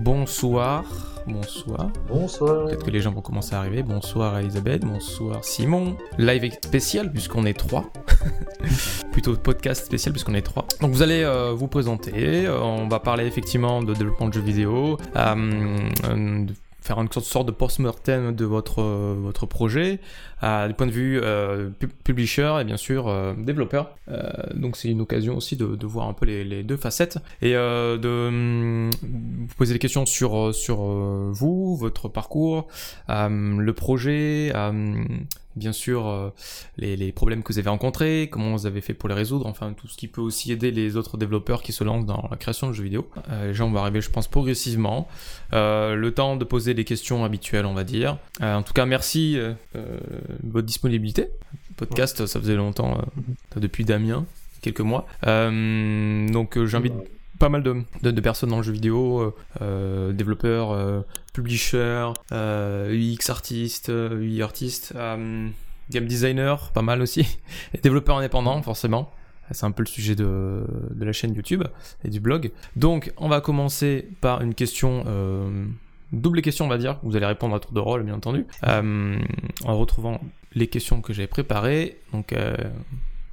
bonsoir. Bonsoir. Bonsoir. Peut-être que les gens vont commencer à arriver. Bonsoir Elisabeth, bonsoir Simon. Live spécial puisqu'on est trois. Plutôt podcast spécial puisqu'on est trois. Donc vous allez euh, vous présenter. Euh, on va parler effectivement de développement de jeux vidéo. Euh, de faire une sorte de post-mortem de votre, votre projet, euh, du point de vue euh, publisher et bien sûr euh, développeur. donc c'est une occasion aussi de, de voir un peu les, les deux facettes et de hum, vous poser des questions sur, sur vous, votre parcours, le projet, bien sûr euh, les, les, problèmes que vous avez rencontrés, comment vous avez fait pour les résoudre, enfin tout ce qui peut aussi aider les autres développeurs qui se lancent dans la création de jeux vidéo. Euh, les gens vont arriver, je pense, progressivement. Euh, le temps de poser les questions habituelles, on va dire. Euh, en tout cas, merci de votre disponibilité. Podcast, ça faisait longtemps, depuis Damien, quelques mois. donc j'invite pas mal de, personnes dans le jeu vidéo, euh, développeurs, euh, publishers, euh, UX artistes, UI artistes, game designer, pas mal aussi, et développeurs indépendants forcément. C'est un peu le sujet de, la chaîne YouTube et du blog. Donc, on va commencer par une question, double question, on va dire. Vous allez répondre à tour de rôle, bien entendu, en retrouvant les questions que j'avais préparées. Donc,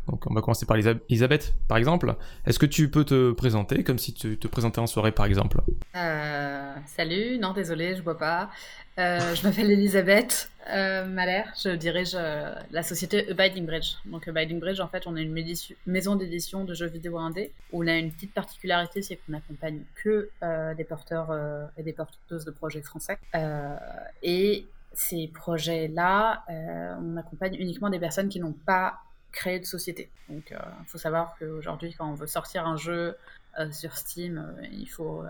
donc on va commencer par Elisabeth, par exemple. Est-ce que tu peux te présenter comme si tu te présentais en soirée, par exemple? Euh, Salut, non désolé, je vois pas. Euh, je m'appelle Elisabeth euh, Malher, je dirige euh, la société Abiding Bridge. Donc Abiding Bridge, en fait, on est une maison d'édition de jeux vidéo indé. Où on a une petite particularité, c'est qu'on n'accompagne que des porteurs et des porteuses de projets français. et ces projets-là, on accompagne uniquement des personnes qui n'ont pas créer de société. Donc, il euh, faut savoir qu'aujourd'hui, quand on veut sortir un jeu euh, sur Steam, euh, il faut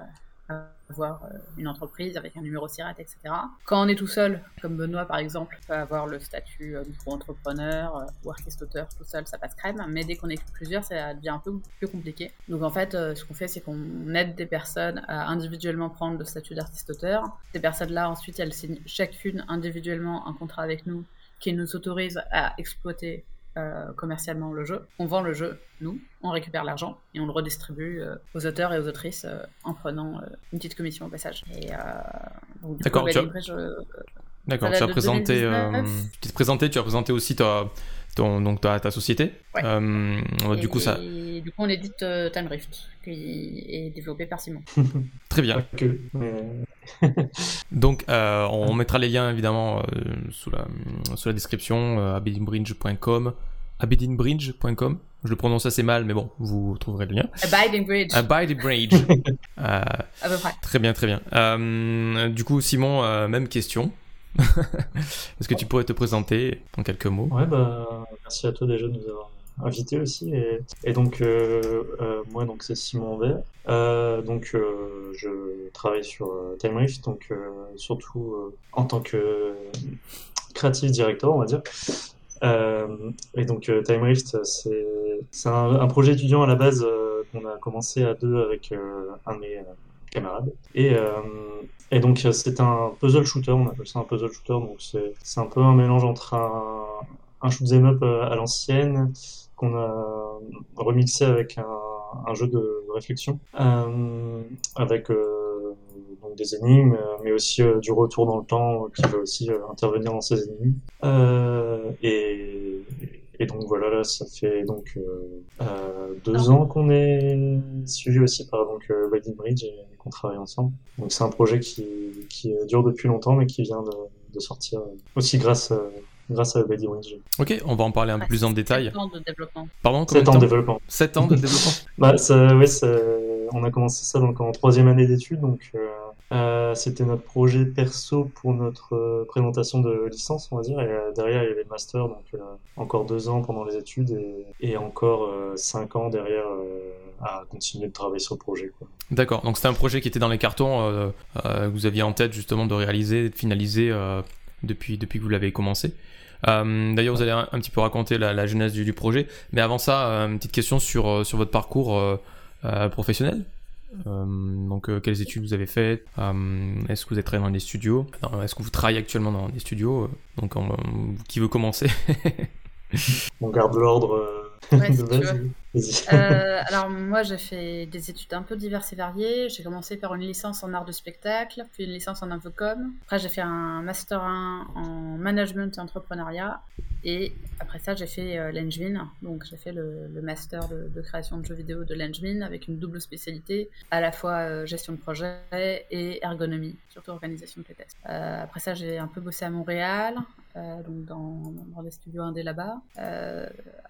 avoir une entreprise avec un numéro SIRAT, etc. Quand on est tout seul, comme Benoît par exemple, peut avoir le statut micro-entrepreneur ou artiste-auteur tout seul, ça passe crème. Mais dès qu'on est plusieurs, ça devient un peu plus compliqué. Donc en fait, ce qu'on fait, c'est qu'on aide des personnes à individuellement prendre le statut d'artiste-auteur. Ces personnes-là, ensuite, elles signent chacune individuellement un contrat avec nous qui nous autorise à exploiter euh, commercialement le jeu. On vend le jeu, nous, on récupère l'argent et on le redistribue euh, aux auteurs et aux autrices euh, en prenant une petite commission au passage. D'accord, tu as... D'accord, tu as présenté, tu t'es présenté, tu as présenté aussi ta, ton, donc ta, ta société. du coup, ça. du coup, on édite Time Rift, qui est développé par Simon. Très bien. donc, on mettra les liens évidemment sous, la, sous la description, euh, abedinbridge.com, abedinbridge.com. Je le prononce assez mal, mais bon, vous trouverez le lien. Abiding Bridge. Abiding Bridge. euh, à peu près. Très bien, très bien. Euh, du coup, Simon, euh, même question. Est-ce que tu pourrais te présenter en quelques mots? Ouais, bah, merci à toi déjà de nous avoir invité aussi. Et, donc, euh, euh moi, donc c'est Simon Vert. Euh, donc, je travaille sur TimeRift, donc surtout en tant que créatif directeur, on va dire. Et donc euh, Time Rift, c'est un, projet étudiant à la base qu'on a commencé à deux avec un de mes camarades. Et donc c'est un puzzle shooter, on appelle ça un puzzle shooter, donc c'est un peu un mélange entre un, un shoot'em up à l'ancienne qu'on a remixé avec un, jeu de réflexion, avec donc des énigmes, euh, mais aussi euh, du retour dans le temps euh, qui va aussi intervenir dans ces énigmes. et, et donc voilà, là, ça fait donc euh, deux ans qu'on est suivi aussi par donc euh, Bridge et qu'on travaille ensemble. Donc c'est un projet qui, qui dure depuis longtemps, mais qui vient de, de sortir aussi grâce grâce à Bridge. Ok, on va en parler un peu plus en détail. 7 ans de développement. Pardon combien 7 ans de développement. 7 ans de développement bah, ça, ouais, ça, on a commencé ça donc en troisième année d'études, donc euh, euh, c'était notre projet perso pour notre euh, présentation de licence, on va dire. Et euh, derrière, il y avait le master, donc encore deux ans pendant les études et, encore cinq ans derrière à continuer de travailler sur le projet. D'accord. Donc c'était un projet qui était dans les cartons que vous aviez en tête justement de réaliser, de finaliser depuis depuis que vous l'avez commencé. D'ailleurs, vous allez un, petit peu raconter la, genèse du, du, projet. Mais avant ça, une petite question sur, sur votre parcours professionnel. Euh, donc, euh, quelles études vous avez faites? Euh, Est-ce que vous êtes travaillé dans des studios? Est-ce que vous travaillez actuellement dans des studios? Donc, qui veut commencer? On garde l'ordre ouais, si Euh, alors moi j'ai fait des études un peu diverses et variées. J'ai commencé par une licence en art de spectacle, puis une licence en infocom. Après j'ai fait un master 1 en management et entrepreneuriat. Et après ça j'ai fait euh, l'Engmin. Donc j'ai fait le, master de, création de jeux vidéo de l'Engmin avec une double spécialité, à la fois euh, gestion de projet et ergonomie, surtout organisation de. Euh, après ça j'ai un peu bossé à Montréal. Donc dans, dans, les studios indés là-bas.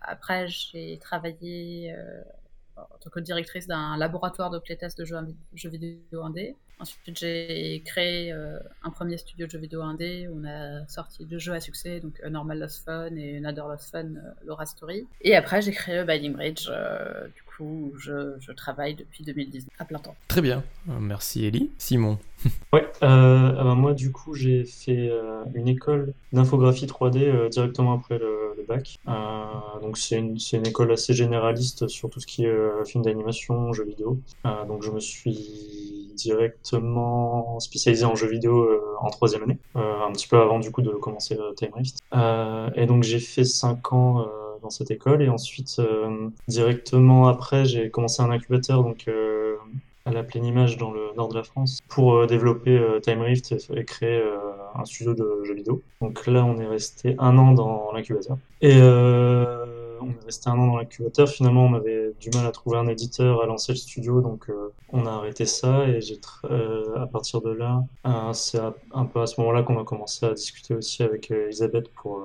après, j'ai travaillé euh, en tant que directrice d'un laboratoire de playtest de jeux, jeux vidéo indé. Ensuite, j'ai créé euh, un premier studio de jeux vidéo indé on a sorti deux jeux à succès, donc Normal Lost Fun et Another Lost Fun, euh, Laura Story. Et après, j'ai créé Binding Bridge, du coup, je, je, travaille depuis 2019 à plein temps. Très bien, merci Ellie. Simon Ouais, euh, ben moi du coup j'ai fait euh, une école d'infographie 3D euh, directement après le, bac. donc c'est une, une, école assez généraliste sur tout ce qui est film d'animation, jeux vidéo. donc je me suis directement spécialisé en jeux vidéo en troisième année, un petit peu avant du coup de commencer Time Rift. et donc j'ai fait 5 ans cette école et ensuite directement après j'ai commencé un incubateur donc à la pleine image dans le nord de la France pour euh, développer euh, Time Rift et, créer euh, un studio de jeux vidéo. Donc là, on est resté un an dans l'incubateur. Et on est resté un an dans l'incubateur. Finalement, on avait du mal à trouver un éditeur, à lancer le studio, donc euh, on a arrêté ça. Et j'ai euh, à partir de là, euh, c'est un peu à ce moment-là qu'on a commencé à discuter aussi avec Elisabeth pour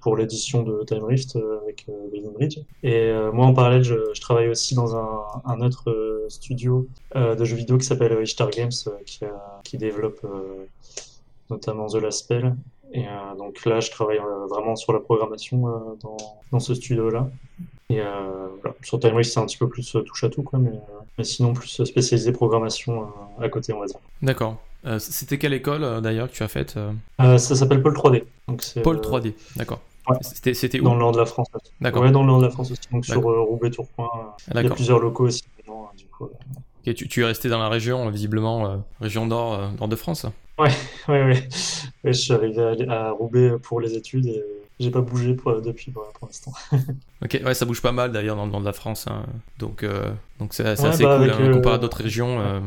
pour l'édition de Time Rift avec Building Bridge. Et moi, en parallèle, je, travaille aussi dans un, autre studio de jeux vidéo qui s'appelle Ishtar Games, qui, qui développe notamment The Last Spell et euh, donc là, je travaille euh, vraiment sur la programmation euh, dans, dans, ce studio-là. Et voilà. sur Time c'est un petit peu plus touche à tout, quoi, mais, mais sinon plus spécialisé programmation à côté, on va dire. D'accord. C'était quelle école d'ailleurs que tu as faite Ça s'appelle Pôle 3D. Donc Pôle 3D, d'accord. Ouais. C'était où Dans le nord de la France. D'accord. Ouais, dans le nord de la France aussi. Donc sur Roubaix, Tourcoing. Il y a plusieurs locaux aussi. du coup, tu, tu, es resté dans la région, visiblement, région nord, nord de France Ouais, ouais, ouais. je suis arrivé à, Roubaix pour les études et j'ai pas bougé pour, depuis pour, l'instant. ok, ouais, ça bouge pas mal d'ailleurs dans le nord de la France. Hein. Donc, euh, donc c'est assez bah, cool. Hein. Comparé à d'autres régions, euh,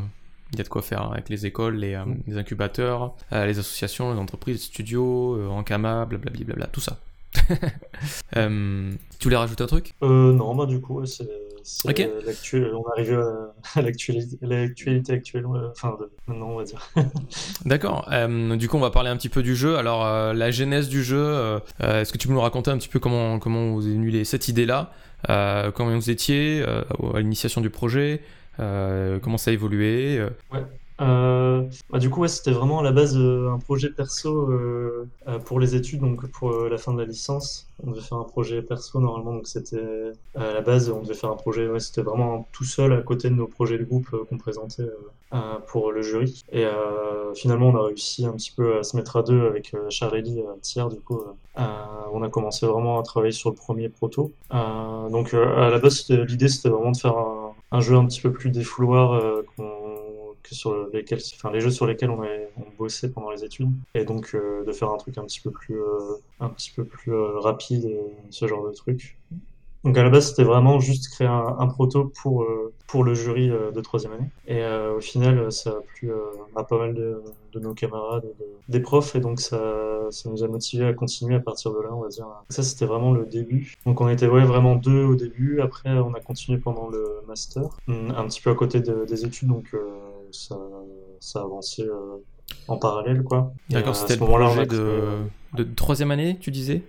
il y a de quoi faire hein, avec les écoles, les, euh, mm. les incubateurs, les associations, les entreprises, les studios, Ankama, blablabla, tout ça. tu voulais rajouter un truc? Non, bah du coup, c'est l'actuel, on arrive à, l'actualité, actuelle, enfin maintenant on va dire. D'accord. Euh, du coup, on va parler un petit peu du jeu. Alors, euh, la genèse du jeu, euh, est-ce que tu peux nous raconter un petit peu comment comment vous avez eu cette idée-là, comment vous étiez à l'initiation du projet, comment ça a évolué? Ouais. Euh, bah, du coup, ouais, c'était vraiment à la base euh, un projet perso euh, euh, pour les études, donc pour la fin de la licence. On devait faire un projet perso normalement, donc c'était à la base, on devait faire un projet, ouais, c'était vraiment tout seul à côté de nos projets de groupe qu'on présentait pour le jury. Et finalement, on a réussi un petit peu à se mettre à deux avec Charlie tiers, du coup. on a commencé vraiment à travailler sur le premier proto. donc à la base, l'idée c'était vraiment de faire un, un, jeu un petit peu plus défouloir qu'on sur lesquels, enfin les jeux sur lesquels on, a, on bossait pendant les études, et donc euh, de faire un truc un petit peu plus, euh, un petit peu plus euh, rapide, ce genre de truc. Donc à la base, c'était vraiment juste créer un, proto pour, pour le jury de troisième année. Et au final, ça a plu à pas mal de, nos camarades, des profs, et donc ça, ça nous a motivé à continuer à partir de là, on va dire. Ça, c'était vraiment le début. Donc on était ouais, vraiment deux au début. Après, on a continué pendant le master, un petit peu à côté des études, donc ça, ça a avancé en parallèle, quoi. D'accord, c'était le projet de, de troisième année, tu disais?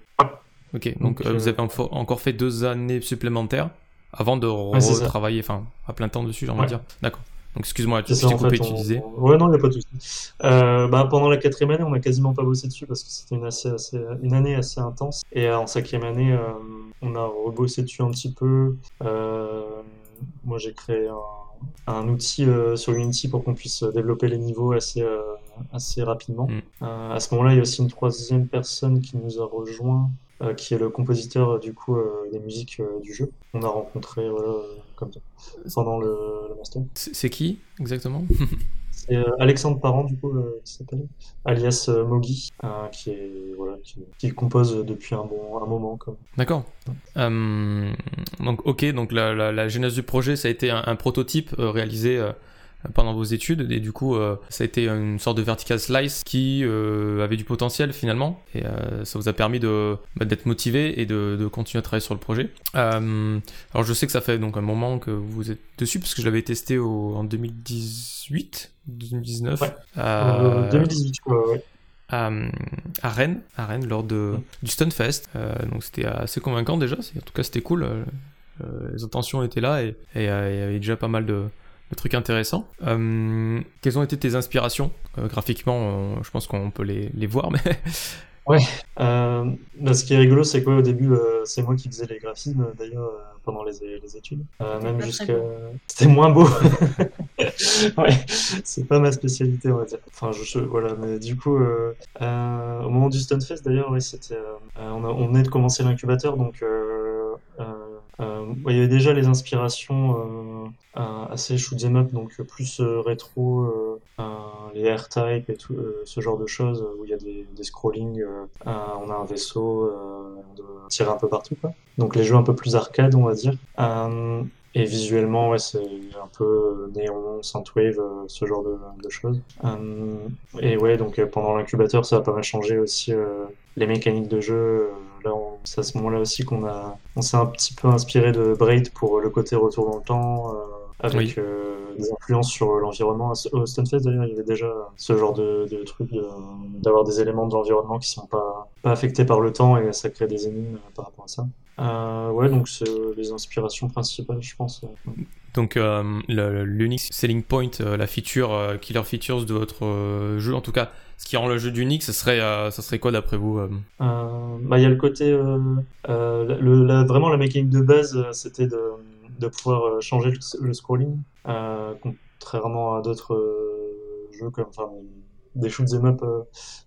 Ok, donc, euh, vous avez encore fait deux années supplémentaires avant de retravailler, enfin, à plein temps dessus, j'ai envie de dire. D'accord. Donc excuse-moi, tu t'es coupé, tu disais. Ouais, non, il n'y a pas de souci. Euh, bah, pendant la quatrième année, on n'a quasiment pas bossé dessus parce que c'était une, assez, assez, une année assez intense. Et euh, en cinquième année, on a rebossé dessus un petit peu. moi, j'ai créé un, un outil sur Unity pour qu'on puisse développer les niveaux assez, assez rapidement. Mm. à ce moment-là, il y a aussi une troisième personne qui nous a rejoint euh, qui est le compositeur euh, du coup euh, des musiques du jeu. On a rencontré voilà, comme ça pendant le, le master. C'est qui exactement? c'est Alexandre Parent, du coup, s'appelle, alias Mogi, qui, compose depuis un, bon, moment. D'accord. donc, ok, donc la, la, genèse du projet, ça a été un, prototype réalisé pendant vos études et du coup euh, ça a été une sorte de vertical slice qui euh, avait du potentiel finalement et euh, ça vous a permis de bah, d'être motivé et de, continuer à travailler sur le projet. alors je sais que ça fait donc un moment que vous êtes dessus parce que je l'avais testé en 2018, 2019. Ouais. 2018 ouais. À, à, Rennes, à Rennes lors de, du Stunfest. donc c'était assez convaincant déjà, en tout cas c'était cool. les intentions étaient là et il y avait déjà pas mal de, le truc intéressant. Euh, quelles ont été tes inspirations? Euh, Graphiquement, je pense qu'on peut les, les, voir, mais... Ouais, euh, bah, ce qui est rigolo, c'est qu'au début, c'est moi qui faisais les graphismes, d'ailleurs, pendant les, les études. même jusqu'à... C'était moins beau. ouais, c'est pas ma spécialité, on va dire. Enfin, je, voilà, mais du coup, au moment du Stunfest, d'ailleurs, ouais, c'était... on, on venait de commencer l'incubateur, donc euh, il y avait déjà les inspirations euh, assez shoot'em up, donc plus euh, rétro, les R-Type et tout, ce genre de choses, où il y a des, des scrollings, on a un vaisseau, on doit tirer un peu partout. Quoi. Donc les jeux un peu plus arcade, on va dire. Et visuellement, ouais, c'est un peu néon, synthwave, ce genre de, de choses. et ouais, donc pendant l'incubateur, ça a pas mal changé aussi les mécaniques de jeu là, c'est à ce moment-là aussi qu'on a, on s'est un petit peu inspiré de Braid pour le côté retour dans le temps, euh, avec euh, des influences sur l'environnement. Au Stunfest, d'ailleurs, il y avait déjà ce genre de, de truc d'avoir des éléments de l'environnement qui sont pas, affectés par le temps et ça crée des énigmes par rapport à ça. Euh, ouais, donc c'est les inspirations principales, je pense. Donc l'unique selling point, la feature, killer features de votre jeu, en tout cas ce qui rend le jeu unique, ce serait, euh, ça serait quoi d'après vous euh euh, Bah, il y a le côté, le, vraiment la mécanique de base, c'était de, de, pouvoir changer le, scrolling, contrairement à d'autres jeux comme, enfin, des shoot'em up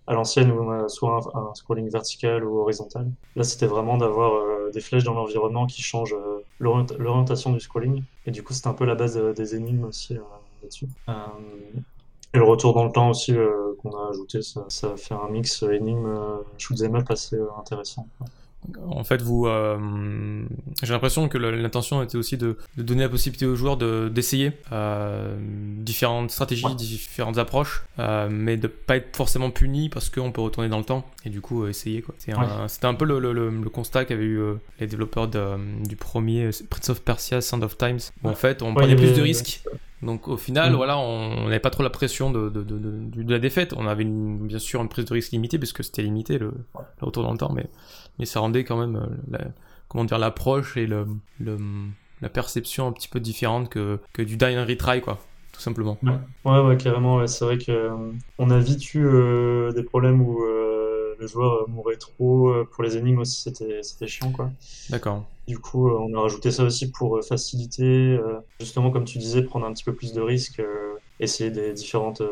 à l'ancienne où a soit un, scrolling vertical ou horizontal. Là, c'était vraiment d'avoir des flèches dans l'environnement qui changent l'orientation du scrolling. Et du coup, c'était un peu la base des énigmes aussi là-dessus. Et le retour dans le temps aussi euh, qu'on a ajouté, ça, ça, fait un mix énigme euh, shoot'em up assez euh, intéressant. En fait, vous, j'ai l'impression que l'intention était aussi de, de, donner la possibilité aux joueurs d'essayer différentes stratégies, différentes approches, mais de pas être forcément puni parce qu'on peut retourner dans le temps et du coup essayer. C'était un, peu le, le, le constat qu'avaient eu les développeurs de, du premier Prince of Persia, Sound of Times, où en fait on prenait plus de risques donc au final, mm. voilà, on n'avait pas trop la pression de, de, de, de, la défaite. On avait bien sûr une prise de risque limitée parce que c'était limité le, retour dans le temps, mais, mais ça rendait quand même euh, la, comment dire l'approche et le, le, la perception un petit peu différente que, que du die and retry quoi. Tout simplement. Ouais, ouais, carrément. C'est vrai que euh, on a vite eu euh, des problèmes où le joueur mourait trop. Pour les énigmes aussi, c'était chiant, quoi. D'accord. Du coup, euh, on a rajouté ça aussi pour euh, faciliter, euh, justement, comme tu disais, prendre un petit peu plus de risques, essayer des différentes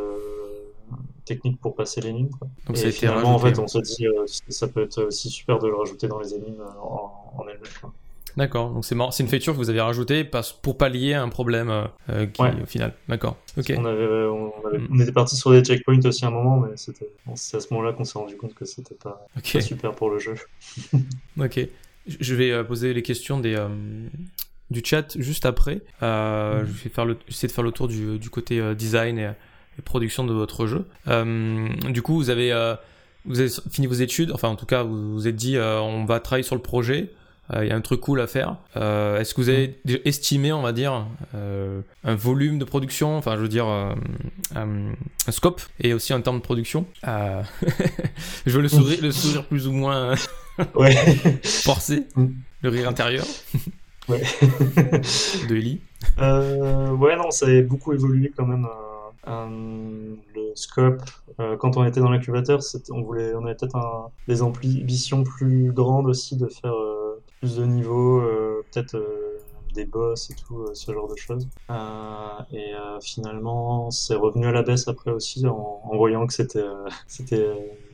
techniques pour passer l'énigme. Donc Et finalement, en fait, on se dit ça peut être aussi super de le rajouter dans les énigmes en, en elle-même. D'accord, donc c'est c'est une feature que vous avez rajoutée pour pallier un problème qui, au final. D'accord. Ok. On, avait, mm. on, était parti sur des checkpoints aussi à un moment, mais c'était à ce moment-là qu'on s'est rendu compte que c'était pas, pas, super pour le jeu. ok. Je vais euh, poser les questions des, euh, du chat juste après. Euh, je vais faire le, essayer de faire le tour du, du côté design et, production de votre jeu. du coup, vous avez, vous avez fini vos études, enfin en tout cas, vous vous êtes dit on va travailler sur le projet. Il y a un truc cool à faire. Est-ce que vous avez estimé, on va dire, un volume de production, enfin je veux dire un scope et aussi en termes de production? Je veux le sourire, le sourire plus ou moins ouais. forcé, mm. le rire intérieur. ouais. de Ellie. Euh, ouais, non, ça a beaucoup évolué quand même. Euh, euh, le scope, quand on était dans l'incubateur, on voulait, on avait peut-être des ambitions plus grandes aussi de faire plus de niveaux, peut-être des boss et tout, euh, ce genre de choses. Euh, et euh, finalement, c'est revenu à la baisse après aussi en, voyant que c'était c'était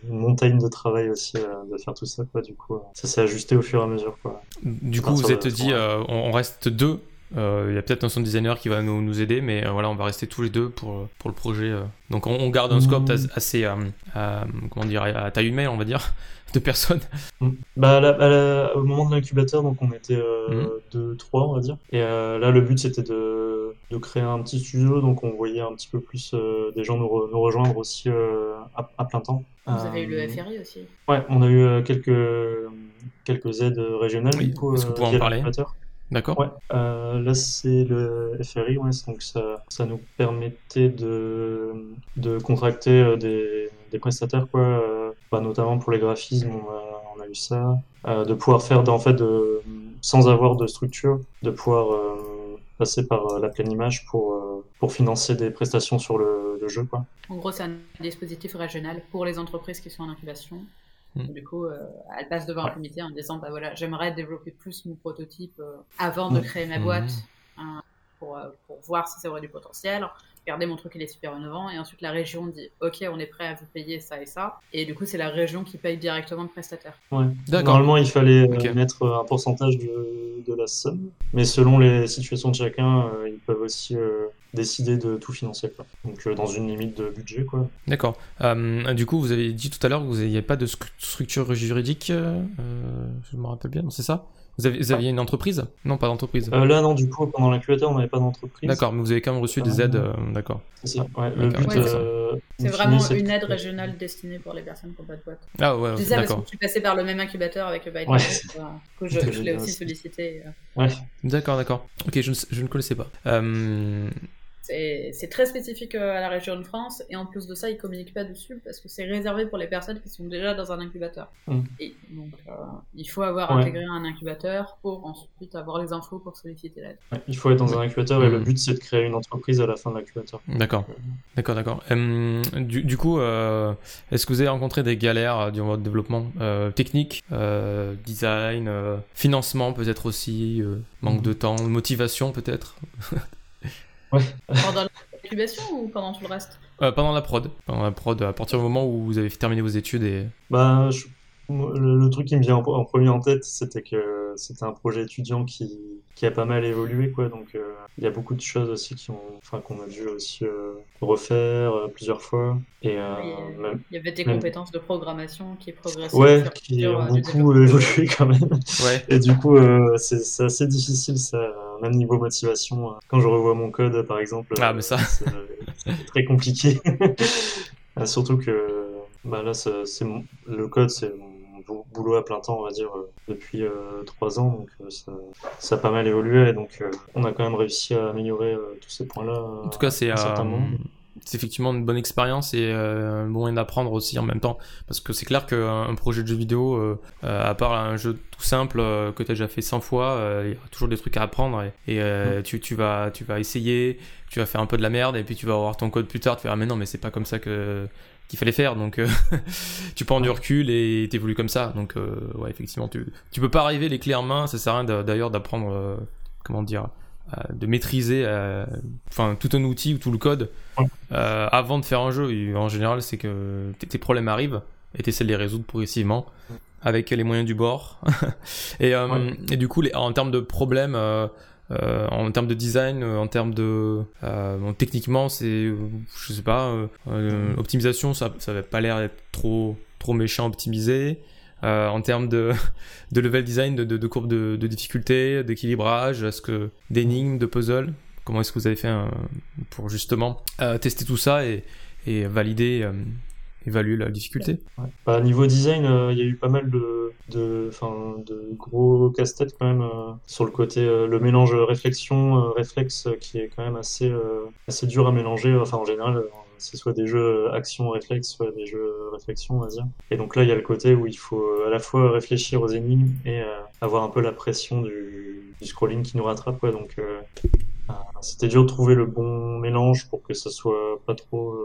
une montagne de travail aussi de faire tout ça. Quoi. Du coup, ça s'est ajusté au fur et à mesure. Quoi. Du coup, vous êtes dit, on reste deux Euh, Il y a peut-être un sound designer qui va nous, nous aider, mais euh, voilà, on va rester tous les deux pour, pour le projet. euh. Donc on, on garde un scope Mm. as- assez, euh, euh, comment dire, à taille humaine, on va dire, de personnes. Mm. Bah, à la- à la- au moment de l'incubateur, donc on était euh, Mhm. deux, trois, on va dire. Et euh, là, le but c'était de, de créer un petit studio, donc on voyait un petit peu plus euh, des gens nous, re- nous rejoindre aussi euh, à, à plein temps. Vous avez eu le Euh, FRI aussi. Ouais, on a eu euh, quelques, quelques aides régionales Oui, du coup, est-ce que vous euh, pouvez en parler? l'incubateur. D'accord Ouais, euh, là c'est le FRI, ouais, donc ça, ça nous permettait de, de contracter euh, des, des prestataires, quoi, euh, bah, notamment pour les graphismes, on a, on a eu ça, euh, de pouvoir faire, en fait, de, sans avoir de structure, de pouvoir euh, passer par euh, la pleine image pour, euh, pour financer des prestations sur le, le jeu, quoi. En gros, c'est un dispositif régional pour les entreprises qui sont en incubation. Mm. Du coup, euh, elles passent devant un Ouais. comité en disant bah voilà, j'aimerais développer plus mon prototype euh, avant de Mm. créer ma Mm. boîte hein, pour, euh, pour voir si ça aurait du potentiel. Regardez, mon truc il est super innovant. Et ensuite, la région dit ok, on est prêt à vous payer ça et ça. Et du coup, c'est la région qui paye directement le prestataire. Ouais. D'accord. Normalement, il fallait euh, Ok. mettre un pourcentage de, de la somme, mais selon les situations de chacun, euh, ils peuvent aussi euh, décider de tout financer, quoi. Donc, euh, dans une limite de budget, quoi. D'accord. Euh, du coup, vous avez dit tout à l'heure que vous n'aviez pas de stru- structure juridique, euh, je me rappelle bien, c'est ça? Vous, avez, vous aviez une entreprise? Non, pas d'entreprise. Euh, là, non, du coup, pendant l'incubateur, on n'avait pas d'entreprise. D'accord, mais vous avez quand même reçu des Euh, aides, euh, d'accord. C'est ça, ouais. Le D'accord. but, Ouais, c'est- euh, vraiment une de- aide régionale destinée pour les personnes qui n'ont pas de boîte. Ah ouais, Je dis ça parce que d'accord. je suis passée par le même incubateur avec le Biden. Ouais. Du coup, je, je l'ai aussi sollicité. euh. Ouais. D'accord, d'accord. Ok, je ne, je ne connaissais pas. Euh, C'est très spécifique euh, à la région de France et en plus de ça, ils communiquent pas dessus parce que c'est réservé pour les personnes qui sont déjà dans un incubateur. Mm. Et donc, euh, il faut avoir Ouais. intégré un incubateur pour ensuite avoir les infos pour solliciter l'aide. Ouais, Il faut être dans un incubateur et le Mhm. but, c'est de créer une entreprise à la fin de l'incubateur. D'accord, d'accord, d'accord. Euh, du, du coup, euh, est-ce que vous avez rencontré des galères durant votre développement euh, technique, euh, design, euh, financement peut-être aussi, euh, manque de temps, motivation peut-être? Pendant l'incubation ou pendant tout le reste Euh, Pendant la prod, pendant la prod, à partir du moment où vous avez terminé vos études et Bah, je- le, le truc qui me vient en, en premier en tête, c'était que c'était un projet étudiant qui, qui a pas mal évolué, quoi. Donc, euh, il y a beaucoup de choses aussi qui ont, enfin, qu'on a dû aussi euh, refaire euh, plusieurs fois. Et euh, Oui, même, Il y avait Même- compétences de programmation qui progressaient ouais, qui ont beaucoup évolué quand même. ouais. Et du coup, euh, c'est c'est assez difficile, ça, euh, même niveau motivation. euh, Quand je revois mon code, par exemple, Ah, euh, mais ça. c'est c'est très compliqué. Euh, Surtout que bah là, c'est le code, c'est mon bou- boulot à plein temps, on va dire, euh, depuis euh, trois ans. Donc, euh, ça, ça a pas mal évolué. Et donc, euh, on a quand même réussi à améliorer euh, tous ces points-là. En tout cas, c'est un certain euh, moment. C'est effectivement une bonne expérience et euh, un bon moyen d'apprendre aussi en même temps. Parce que c'est clair qu'un un projet de jeu vidéo, euh, euh, à part un jeu tout simple euh, que tu as déjà fait 100 fois, euh, il y a toujours des trucs à apprendre et, et, euh, tu, tu, vas, tu vas essayer, tu vas faire un peu de la merde et puis tu vas avoir ton code plus tard, tu vas dire ah, mais non mais c'est pas comme ça que qu'il fallait faire. Donc euh, tu prends du recul et t'évolues comme ça. Donc euh, ouais effectivement tu, tu peux pas arriver les clés en main. Ça sert à rien d'a- d'ailleurs d'apprendre euh, comment dire de maîtriser euh, enfin tout un outil ou tout le code euh, avant de faire un jeu. Et en général, c'est que tes- problèmes arrivent et tu essaies de les résoudre progressivement avec les moyens du bord. et, euh, Ouais. et du coup, les, en termes de problèmes, euh, euh, en termes de design, euh, en termes de euh, bon, techniquement, c'est euh, je sais pas, euh, euh, optimisation, ça ça avait pas l'air d'être trop trop méchant optimisé. Euh, en termes de, level design, de, de, de courbe de, difficulté, d'équilibrage, d'énigmes, de puzzle, comment est-ce que vous avez fait euh, pour justement euh, tester tout ça et, valider, évaluer la difficulté? Ouais. Bah, niveau design, il y a eu pas mal de, gros casse-tête quand même sur le côté, le mélange réflexion, réflexe qui est quand même assez, assez dur à mélanger. Enfin, en général, c'est soit des jeux action réflexe, soit des jeux réflexion, on va dire. Et donc là, il y a le côté où il faut euh, à la fois réfléchir aux énigmes et euh, avoir un peu la pression du, scrolling qui nous rattrape. Donc, euh, c'était dur de trouver le bon mélange pour que ça soit pas trop,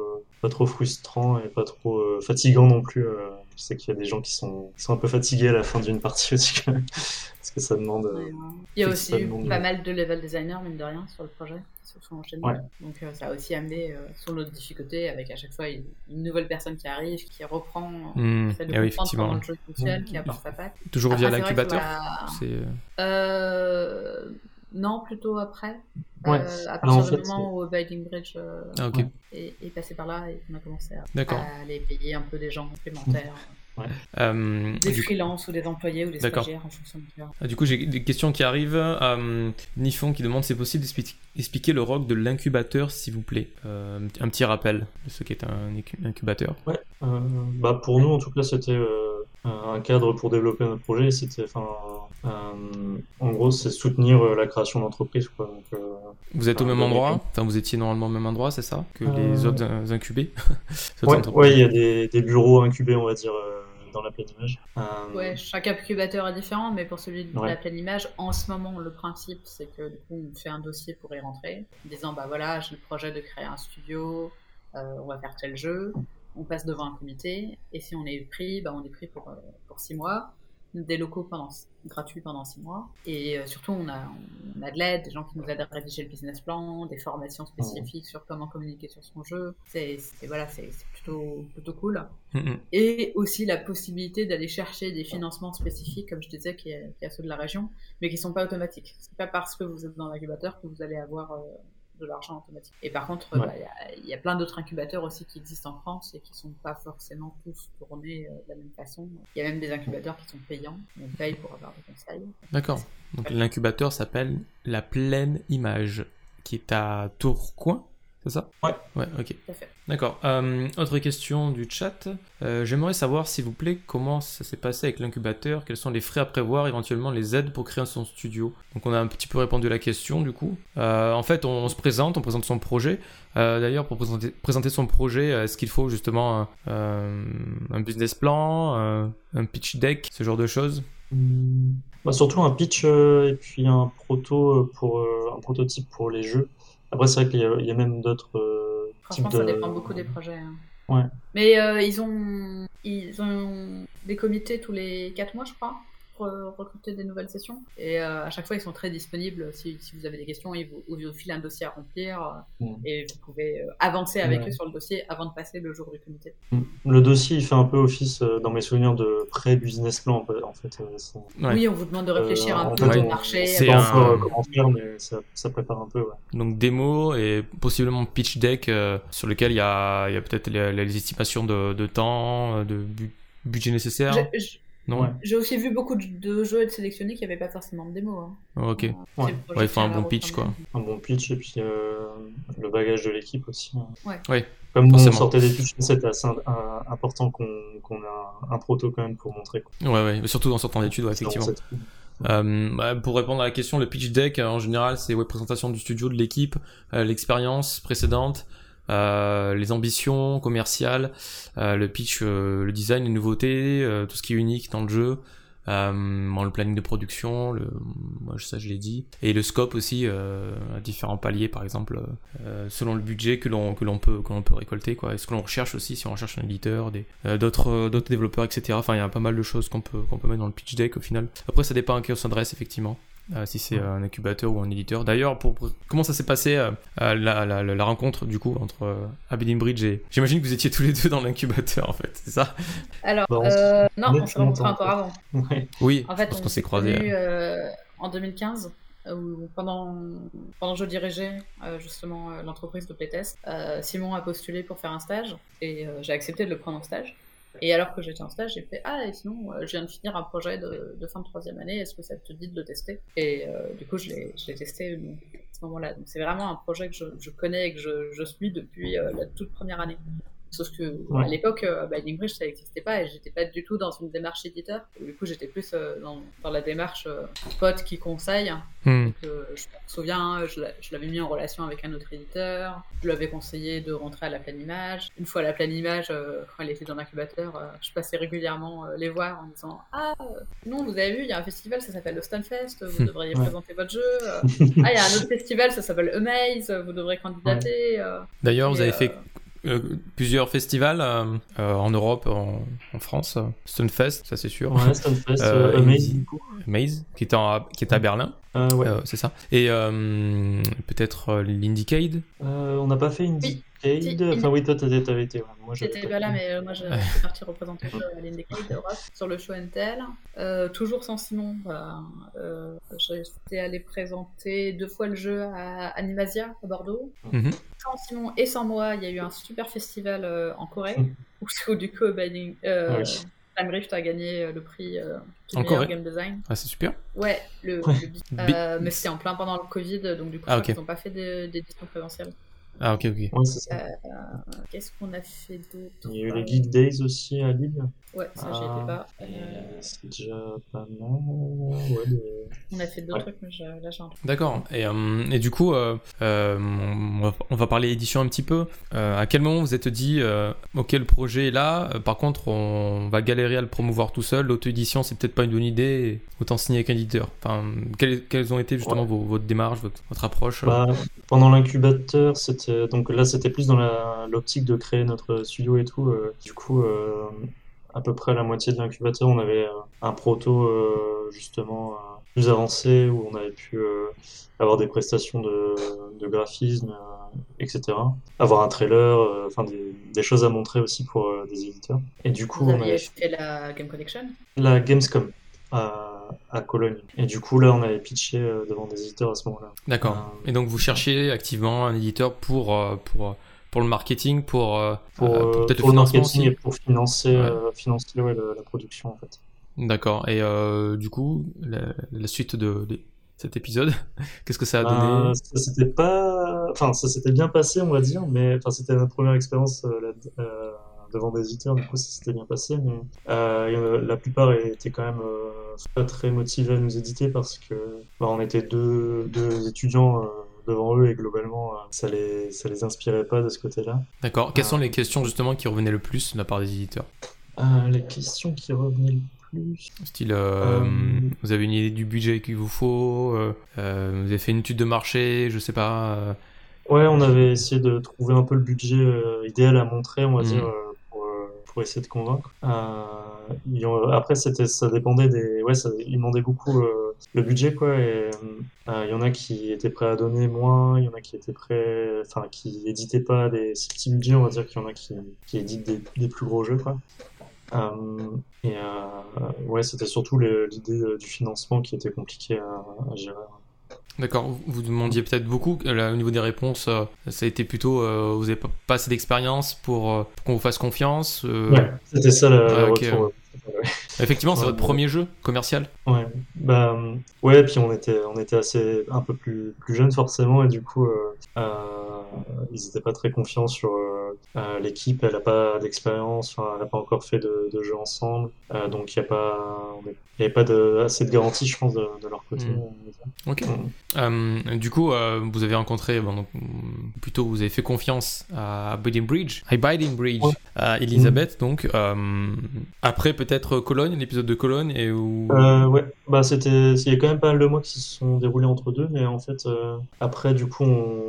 pas trop frustrant et pas trop fatigant non plus. Je sais qu'il y a des gens qui sont, qui sont un peu fatigués à la fin d'une partie aussi, quand même, parce que ça demande. euh, Ouais, ouais. Il y a aussi eu pas mal de level designers, mine de rien, sur le projet, sont enchaînés. Ouais. Donc euh, ça a aussi amené euh, son lot de difficultés, avec à chaque fois une, une nouvelle personne qui arrive, qui reprend, Hmm, qui essaie de eh oui, effectivement. comment le jeu fonctionne, qui apporte sa patte. Toujours via Après, vrai que l'incubateur la- Non, plutôt après. Ouais. Euh, à partir du fait, moment où Binding Bridge euh, Ah, est, est passé par là et qu'on a commencé à, aller payer un peu des gens complémentaires, Euh, des du, freelances ou des employés ou des stagiaires en fonction de leur- ah, du coup, j'ai des questions qui arrivent. Euh, Nifon qui demande si c'est possible d'expliquer expliquer le rock de l'incubateur, s'il vous plaît? Euh, un petit rappel de ce qu'est un incu- incubateur. Ouais, euh, bah pour nous en tout cas c'était euh, un cadre pour développer notre projet. C'était, enfin, euh, en gros c'est soutenir euh, la création d'entreprise quoi. Donc, euh, Vous êtes au même endroit. Enfin, vous étiez normalement au même endroit, c'est ça Que Euh, les autres incubés Les autres ouais, entreprises. ouais, il y a des, des bureaux incubés on va dire euh, dans la pleine image. Euh, Ouais, chaque incubateur est différent, mais pour celui de Ouais. la pleine image, en ce moment, le principe, c'est que du coup, on fait un dossier pour y rentrer, en disant bah voilà, j'ai le projet de créer un studio, euh, on va faire tel jeu, on passe devant un comité, et si on est pris, bah on est pris pour, euh, pour six mois, des locaux pendant, gratuits pendant six mois, et euh, surtout, on a, on a de l'aide, des gens qui nous aident à rédiger le business plan, des formations spécifiques sur comment communiquer sur son jeu, c'est voilà, c'est plutôt, plutôt cool Mm, mm. et aussi la possibilité d'aller chercher des financements spécifiques, comme je disais, qui à ceux de la région, mais qui sont pas automatiques. C'est pas parce que vous êtes dans l'incubateur que vous allez avoir euh, de l'argent automatique. Et par contre, il Ouais. bah, y, a- il y a plein d'autres incubateurs aussi qui existent en France et qui sont pas forcément tous tournés euh, de la même façon. Il y a même des incubateurs qui sont payants, on paye pour avoir des conseils. D'accord. Donc l'incubateur s'appelle La Pleine Image, qui est à Tourcoing, c'est ça? Ouais. Ouais, ok. D'accord. Euh, autre question du chat. Euh, J'aimerais savoir, s'il vous plaît, comment ça s'est passé avec l'incubateur, quels sont les frais à prévoir, éventuellement les aides pour créer son studio? Donc on a un petit peu répondu à la question du coup. Euh, en fait, on, on se présente, on présente son projet. Euh, D'ailleurs, pour présenter, présenter son projet, est-ce qu'il faut justement un, euh, un business plan, euh, un pitch deck, ce genre de choses? Bah, surtout un pitch euh, et puis un proto pour euh, un prototype pour les jeux. Après, c'est vrai qu'il y a, il y a même d'autres euh, types Franchement, ça dépend beaucoup des projets. hein. Ouais. Mais euh, ils, ont, ils ont des comités tous les 4 mois, je crois, recruter des nouvelles sessions. Et euh, à chaque fois, ils sont très disponibles. Si, si vous avez des questions, ils vous, ils vous filent un dossier à remplir. euh, Mm. Et vous pouvez euh, avancer avec Ouais. eux sur le dossier avant de passer le jour du comité. Hum. Le dossier, il fait un peu office euh, dans mes souvenirs de pré-business plan en fait. euh, Ouais. Oui, on vous demande de réfléchir Euh, un peu au marché. c'est euh, un- euh, comment faire, mais ça, ça prépare un peu. Ouais. Donc démo et possiblement pitch deck euh, sur lequel il y a, il y a peut-être les, les estimations de, de temps, euh, de bu- budget nécessaire. J'ai- j'ai- Non Ouais. J'ai aussi vu beaucoup de, jeux être sélectionnés qui n'avaient pas forcément de démo. hein. Oh, Ok. Euh, Ouais. il faut un bon pitch, quoi. Un bon pitch et puis euh, le bagage de l'équipe aussi. hein. Ouais. Ouais, Comme nous, on forcément. sortait d'études, c'était assez un- un- important qu'on ait un, un proto quand même pour montrer. quoi. Ouais, ouais, mais surtout en sortant d'études, ouais, effectivement. Euh, bah, pour répondre à la question, le pitch deck, euh, en général, c'est ouais, présentation du studio, de l'équipe, euh, l'expérience précédente, euh, les ambitions commerciales, euh, le pitch, euh, le design, les nouveautés, euh, tout ce qui est unique dans le jeu, euh, bon, le planning de production, le, moi, ça je l'ai dit, et le scope aussi, euh, à différents paliers, par exemple, euh, selon le budget que l'on que l'on peut que l'on peut récolter, quoi, et ce que l'on recherche aussi, si on recherche un éditeur, des euh, d'autres euh, d'autres développeurs, etc. Enfin, il y a pas mal de choses qu'on peut qu'on peut mettre dans le pitch deck au final. Après, ça dépend à qui on s'adresse effectivement. Euh, si c'est euh, un incubateur ou un éditeur. D'ailleurs, pour, pour- comment ça s'est passé euh, la, la, la, la rencontre du coup entre euh, Aberdeen Bridge et j'imagine que vous étiez tous les deux dans l'incubateur en fait, c'est ça? Alors, euh, non, on est on s'est rencontrés encore avant. Ouais. Oui, En fait, parce on qu'on s'est croisés. en 2015, euh, où pendant, pendant que je dirigeais euh, justement euh, l'entreprise de playtest, euh, Simon a postulé pour faire un stage et euh, j'ai accepté de le prendre en stage. Et alors que j'étais en stage, j'ai fait Ah, et sinon, euh, je viens de finir un projet de, fin de troisième année, est-ce que ça te dit de le tester? Et euh, du coup, je l'ai testé donc, à ce moment-là. Donc, c'est vraiment un projet que je, connais et que je, je suis depuis euh, la toute première année. Sauf que Ouais. à l'époque, Bridge, ça n'existait pas et j'étais pas du tout dans une démarche éditeur. Du coup, j'étais plus euh, dans, dans la démarche euh, pote qui conseille. hmm, Donc, je me souviens, je l'a- je l'avais mis en relation avec un autre éditeur. Je lui avais conseillé de rentrer à la pleine image. Une fois à la pleine image, quand elle était dans l'incubateur, je passais régulièrement les voir en disant Ah, non, vous avez vu, il y a un festival, ça s'appelle le Stunfest, vous devriez Ouais. présenter votre jeu. Ah, il y a un autre festival, ça s'appelle Amaze, vous devrez candidater. D'ailleurs, vous avez euh, fait plusieurs festivals euh, euh, en Europe, en, en France, euh, Stunfest, ça c'est sûr, Ouais, Euh, euh, du coup. Maze, qui est, en, qui est à Berlin, Euh, ouais. euh, c'est ça, et euh, peut-être euh, l'Indiecade, Euh, on n'a pas fait une Oui. Indecade. Enfin, oui, toi, t'avais été. Moi, J'étais pas là, mais euh, moi, suis partie représenter à l'Indecade sur le show Intel. Euh, toujours sans Simon. Voilà. Euh, J'étais allé présenter deux fois le jeu à Animasia, à Bordeaux. Mhm. Sans Simon et sans moi, il y a eu un super festival euh, en Corée, mhm. où, du coup, Binding. Euh, Time Rift a gagné le prix euh, meilleur game design. Ah, c'est super. Ouais, le, le mais c'était en plein pendant le Covid, donc du coup, ah, ils n'ont pas fait d'édition présentielle. Ah, ok, ok. Euh, qu'est-ce qu'on a fait d'autre Il y a eu les Geek Days aussi à Lille. Ouais, ça, j'y étais pas. Euh, c'est déjà pas mal. Ouais, On a fait d'autres trucs, mais là, j'ai un truc. D'accord. Et, euh, et, du coup, on va parler édition un petit peu. à quel moment vous êtes dit, ok, le projet est là, par contre, on va galérer à le promouvoir tout seul, l'auto-édition, c'est peut-être pas une bonne idée, autant signer avec un éditeur. Enfin, quelles, ont été justement vos, votre démarche, votre, votre approche bah, Pendant l'incubateur, c'était donc là, c'était plus dans l'optique de créer notre studio et tout. Euh, du coup, euh, à peu près la moitié de l'incubateur, on avait un proto justement plus avancé où on avait pu avoir des prestations de, graphisme, etc. Avoir un trailer, enfin des, choses à montrer aussi pour des éditeurs. Et du coup, Vous on avait fait la Game Collection? La Gamescom à, Cologne. Et du coup, là, on avait pitché euh, devant des éditeurs à ce moment-là. D'accord. Euh, et donc, vous cherchiez activement un éditeur pour, euh, pour, pour le marketing, pour, pour, peut-être le financement aussi. et pour financer, financer la production, en fait. D'accord. Et du coup, la, suite de, cet épisode, qu'est-ce que ça a donné bah, Ça s'était pas, enfin, ça s'était bien passé, on va dire, mais enfin, c'était notre première expérience devant des éditeurs, du coup ça s'était bien passé, mais la plupart étaient quand même pas très motivés à nous éditer parce que bah, on était deux, deux étudiants euh, devant eux et globalement ça les ça les inspirait pas de ce côté-là. D'accord. Quelles sont les questions justement qui revenaient le plus de la part des éditeurs? Les questions qui revenaient le plus. Style, vous avez une idée du budget qu'il vous faut, vous avez fait une étude de marché, je sais pas. Ouais, on avait essayé de trouver un peu le budget idéal à montrer, on va hmm. dire, pour essayer de convaincre. Euh, après, c'était, ça dépendait des, ouais, ça, ils demandaient beaucoup euh, le budget, quoi. Et euh, il y en a qui étaient prêts à donner moins, il y en a qui étaient prêts, enfin, qui éditaient pas des petits budgets, on va dire qu'il y en a qui, qui éditent des, des plus gros jeux, quoi. et ouais, c'était surtout l'idée du financement qui était compliquée à, à gérer. D'accord, vous demandiez peut-être beaucoup. au niveau des réponses, euh, ça a été plutôt euh, vous n'avez pas assez d'expérience pour, euh, qu'on vous fasse confiance. Ouais, c'était ça le, retour. Effectivement, c'est votre premier jeu commercial. Ouais, bah ouais, puis on était on était assez un peu plus plus jeunes forcément et du coup ils n'étaient pas très confiants sur l'équipe. Elle n'a pas d'expérience, elle n'a pas encore fait de, de jeu ensemble, donc il n'y a pas il n'y avait pas de, assez de garantie, je pense, de, leur côté. Hmm. Ok. Euh, du coup, euh, vous avez rencontré, bon, donc, plutôt vous avez fait confiance à Biding Bridge, à Biding Bridge, à Elisabeth, donc. Euh, après, peut-être Cologne, l'épisode de Cologne, et où. ouais, bah, c'était. Il y a quand même pas mal de mois qui se sont déroulés entre deux, mais en fait, après, du coup, on,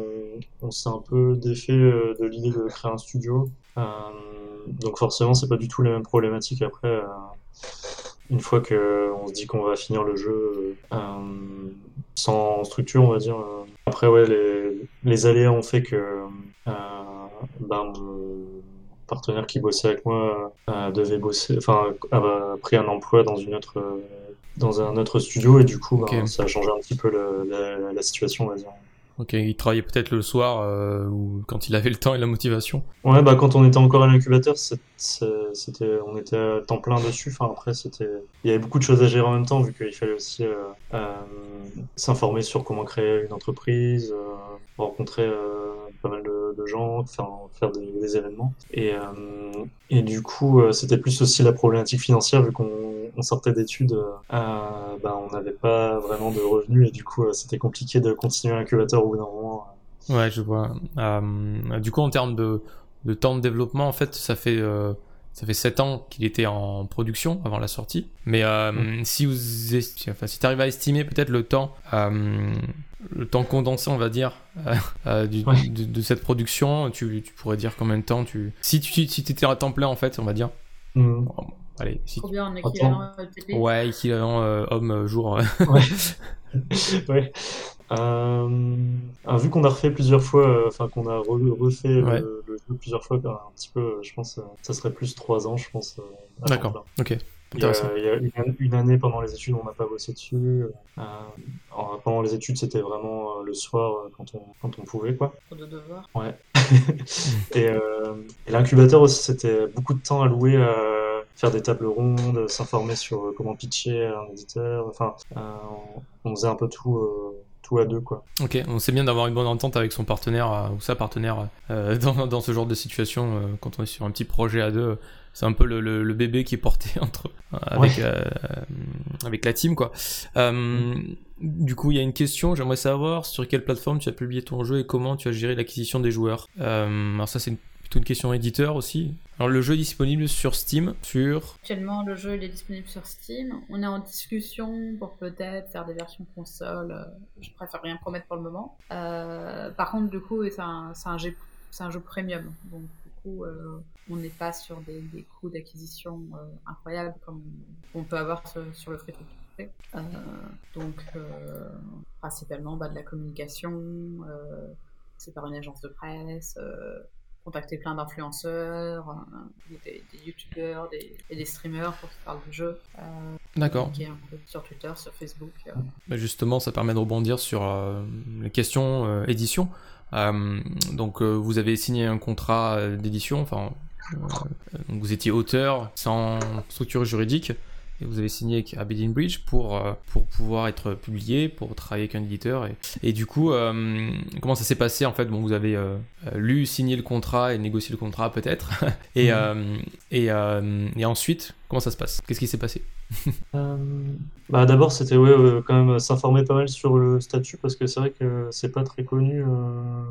on s'est un peu défait de l'idée de créer un studio. Donc, forcément, c'est pas du tout les mêmes problématiques après une fois qu'on se dit qu'on va finir le jeu euh, sans structure, on va dire. Euh, après, ouais, les, les aléas ont fait que euh, ben, mon partenaire qui bossait avec moi devait bosser, enfin, a pris un emploi dans une autre dans un autre studio et du coup, ben, ça a changé un petit peu la, la situation, on va dire. Ok, il travaillait peut-être le soir euh, ou quand il avait le temps et la motivation. Ouais, bah quand on était encore à l'incubateur, c'était, on était à temps plein dessus. Après, c'était, il y avait beaucoup de choses à gérer en même temps vu qu'il fallait aussi euh, euh, s'informer sur comment créer une entreprise, rencontrer pas mal de, gens, faire, faire des, événements. Et, et du coup, c'était plus aussi la problématique financière vu qu'on sortait d'études, bah, on n'avait pas vraiment de revenus et du coup, c'était compliqué de continuer l'incubateur Ouais, je vois. Euh, du coup, en termes de, de, temps de développement, en fait, ça fait, euh, ça fait 7 ans qu'il était en production avant la sortie. Mais euh, mm. si vous enfin, si arrives à estimer peut-être le temps, le temps condensé, on va dire, de, cette production, tu, tu, pourrais dire combien de temps tu. Si tu si étais à temps plein, en fait, on va dire. Mm. allez, si Combien en équivalent Ouais, équivalent homme-jour. ouais. ouais. Euh, ah, vu qu'on a refait plusieurs fois, euh, enfin qu'on a re- refait le- Ouais. le, jeu plusieurs fois, un petit peu, euh, je pense, euh, ça serait plus trois ans, je pense. euh, D'accord. Ok. Il y a, Intéressant. il y a une, an- une année pendant les études, on n'a pas bossé dessus. Euh, alors, pendant les études, c'était vraiment euh, le soir euh, quand on, quand on pouvait, quoi. De devoirs. Ouais. et euh, et l'incubateur aussi, c'était beaucoup de temps alloué à faire des tables rondes, s'informer sur comment pitcher un éditeur. Enfin, euh, on on faisait un peu tout, euh, tout à deux, quoi. Ok, on sait bien d'avoir une bonne entente avec son partenaire euh, ou sa partenaire euh, dans, dans ce genre de situation. euh, quand on est sur un petit projet à deux, c'est un peu le, le- le bébé qui est porté entre avec euh, avec la team quoi. Euh, Du coup, il y a une question. J'aimerais savoir sur quelle plateforme tu as publié ton jeu et comment tu as géré l'acquisition des joueurs. Euh, alors ça, c'est une- plutôt une question éditeur aussi. Alors le jeu est disponible sur Steam, sur Actuellement, le jeu il est disponible sur Steam. On est en discussion pour peut-être faire des versions console. Je préfère rien promettre pour le moment. Euh, par contre, du coup, c'est un, c'est un, jeu- c'est un jeu premium. Donc, du coup, euh, on n'est pas sur des, des coûts d'acquisition euh, incroyables comme on peut avoir sur, sur le free-to-play. Euh, donc, euh, principalement bah, de la communication. c'est par une agence de presse. contacter plein d'influenceurs, des, des youtubeurs des, et des streamers pour qu'ils parlent du jeu. D'accord. sur Twitter, sur Facebook. Bah, Justement, ça permet de rebondir sur les questions édition. Euh, donc, euh, vous avez signé un contrat d'édition. Enfin, donc vous étiez auteur sans structure juridique et vous avez signé avec Aberdeen Bridge pour euh, pour pouvoir être publié, pour travailler avec un éditeur. Et, et du coup, euh, comment ça s'est passé en fait? Bon, vous avez euh, euh, lu, signé le contrat et négocié le contrat peut-être. et, Mhm. euh, et euh, et ensuite, comment ça se passe? Qu'est-ce qui s'est passé? Euh, bah d'abord c'était ouais, euh, quand même s'informer pas mal sur le statut parce que c'est vrai que c'est pas très connu euh,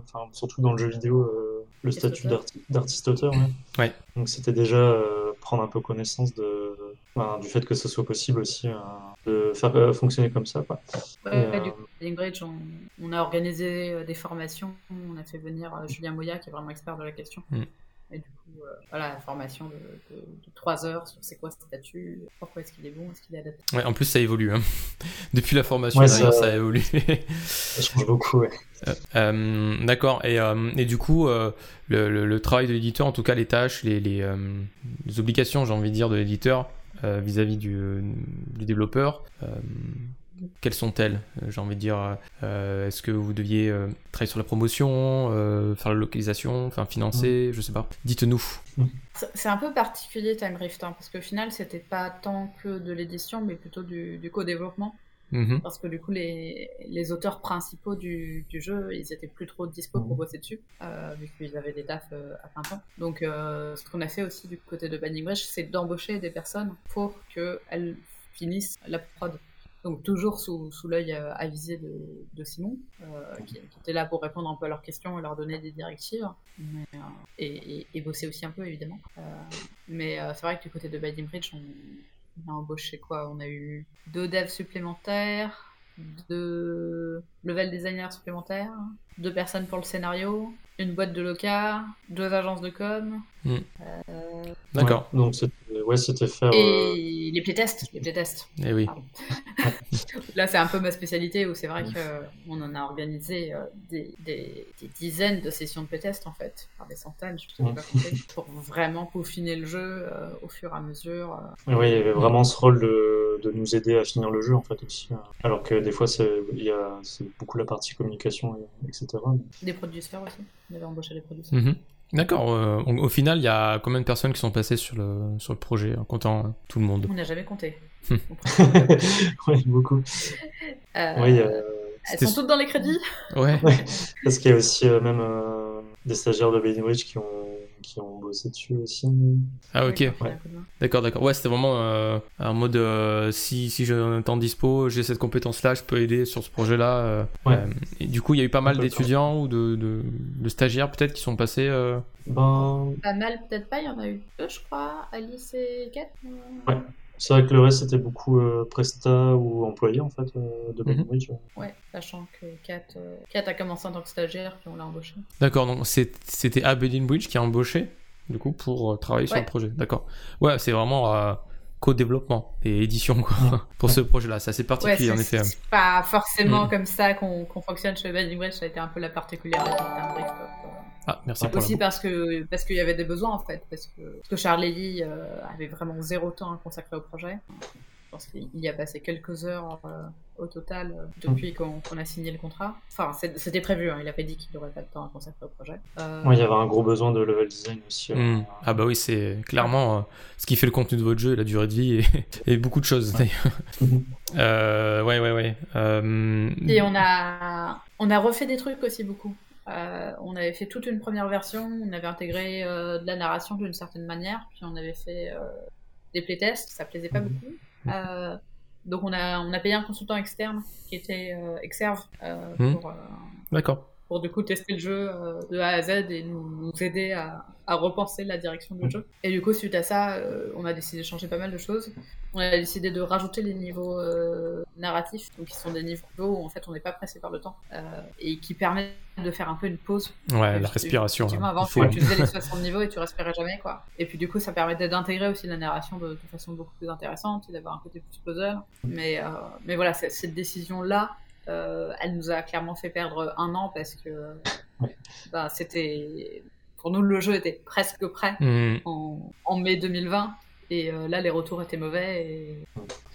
enfin surtout dans le jeu vidéo euh, le statut auteur. d'arti- d'artiste-auteur ouais. Ouais. donc c'était déjà euh, prendre un peu connaissance de du fait que ce soit possible aussi euh, de faire euh, fonctionner comme ça quoi. Ouais, Et, ouais, euh, du coup, à Linkbridge, on, on a organisé euh, des formations. On a fait venir euh, Julien Moya, qui est vraiment expert de la question. Mm. Et du coup, euh, voilà, formation de, de, de 3 heures sur c'est quoi ce statut, pourquoi est-ce qu'il est bon, est-ce qu'il est adapté. Ouais, en plus ça évolue. hein. Depuis la formation, Ouais, d'ailleurs, ça- ça a évolué. ça change beaucoup ouais. Euh, D'accord. Et, euh, et du coup, euh, le, le- le travail de l'éditeur, en tout cas les tâches, les, les, euh, les obligations, j'ai envie de dire, de l'éditeur euh, vis-à-vis du, du développeur, euh, quelles sont-elles Euh, J'ai envie de dire, euh, est-ce que vous deviez euh, travailler sur la promotion, euh, faire la localisation, enfin financer, je sais pas. Dites-nous. C'est c'est un peu particulier Time Rift, hein, parce qu'au final, c'était pas tant que de l'édition, mais plutôt du, du co-développement. Mhm. Parce que du coup, les, les auteurs principaux du, du jeu, ils étaient plus trop dispo pour bosser dessus, euh, vu qu'ils avaient des tafs euh, à plein temps. Donc, euh, ce qu'on a fait aussi du côté de Banning Breach, c'est d'embaucher des personnes pour qu'elles finissent la prod. Donc, toujours sous, sous l'œil euh, avisé de, de Simon, euh, qui, qui était là pour répondre un peu à leurs questions et leur donner des directives, mais, euh, et, et, et bosser aussi un peu, évidemment. Euh, mais euh, c'est vrai que du côté de Banning Bridge, on, on a embauché quoi? On a eu deux devs supplémentaires, deux level designers supplémentaires, deux personnes pour le scénario, une boîte de loca, deux agences de com. Mm. euh, D'accord. Ouais, donc c'était ouais, c'était faire euh, et les playtests. Les playtests. Eh oui. Là, c'est un peu ma spécialité où c'est vrai qu'on en a organisé euh, des, des- des dizaines de sessions de playtest en fait, par des centaines, je ne sais pas compter, pour vraiment peaufiner le jeu euh, au fur et à mesure. euh. Et oui, il y avait vraiment ce rôle de, de nous aider à finir le jeu en fait aussi. euh. Alors que des fois c'est il y a c'est beaucoup la partie communication et- etc. Des producteurs aussi. On avait embauché des producteurs. Mhm. D'accord. euh, au final, il y a combien de personnes qui sont passées sur le, sur le projet, en comptant euh, tout le monde? On n'a jamais compté. Prend- oui, beaucoup. Euh, Oui, euh, elles sont toutes dans les crédits? Ouais. parce qu'il y a aussi euh, même euh, des stagiaires de Baby Bridge qui ont qui ont bossé dessus aussi. Ah ok. D'accord, d'accord. Ouais, c'était vraiment euh, un mode euh, si, si j'ai un temps dispo, j'ai cette compétence-là, je peux aider sur ce projet-là. euh, Ouais. euh, et du coup, il y a eu pas mal d'étudiants ou de, de, de stagiaires peut-être qui sont passés. euh, Ben Pas mal, peut-être pas. Il y en a eu deux, je crois. Alice et Kat. euh, Ouais. C'est vrai que le reste c'était beaucoup euh, presta ou employés en fait euh, de Mhm. Bridge. Ouais, sachant que Kat, euh, Kat a commencé en tant que stagiaire, puis on l'a embauché. D'accord, donc c'était Aberdeen Bridge qui a embauché, du coup, pour euh, travailler sur le projet. D'accord. Ouais, c'est vraiment euh, co-développement et édition quoi, pour ce projet-là. C'est assez particulier en effet. C'est pas forcément mm. comme ça qu'on fonctionne chez Binding Bridge, ça a été un peu la particularité de ah, merci pour Aussi parce que parce qu'il y avait des besoins en fait, parce que, parce que Charles Lely euh, avait vraiment zéro temps à consacrer au projet. Je pense qu'il y a passé quelques heures euh, au total euh, depuis mm. qu'on a signé le contrat. Enfin, c'était prévu, hein, il avait dit qu'il n'aurait pas de temps à consacrer au projet. il y avait un gros besoin de level design aussi. Mm. Ah bah oui, c'est clairement ce qui fait le contenu de votre jeu, la durée de vie et, beaucoup de choses d'ailleurs. ouais, ouais, ouais. Et on a, on a refait des trucs aussi beaucoup. Euh, on avait fait toute une première version, on avait intégré euh, de la narration d'une certaine manière, puis on avait fait euh, des playtests, ça plaisait pas beaucoup. donc on a, on a payé un consultant externe qui était Exerve hmm. pour, D'accord pour du coup tester le jeu euh, de A à Z et nous, aider à, repenser la direction du jeu. Et du coup, suite à ça, euh, on a décidé de changer pas mal de choses. On a décidé de rajouter les niveaux euh, narratifs, donc qui sont des niveaux où en fait on n'est pas pressé par le temps et qui permettent de faire un peu une pause. Ouais, la respiration. Hein. avant, tu, faisais les 60 niveaux et tu respirais jamais, quoi. Et puis du coup, ça permettait d'intégrer aussi la narration de, façon beaucoup plus intéressante et d'avoir un côté plus puzzle. Mais, mais voilà, cette décision-là, elle nous a clairement fait perdre un an parce que bah, c'était pour nous le jeu était presque prêt mm. en, mai 2020 et euh, là les retours étaient mauvais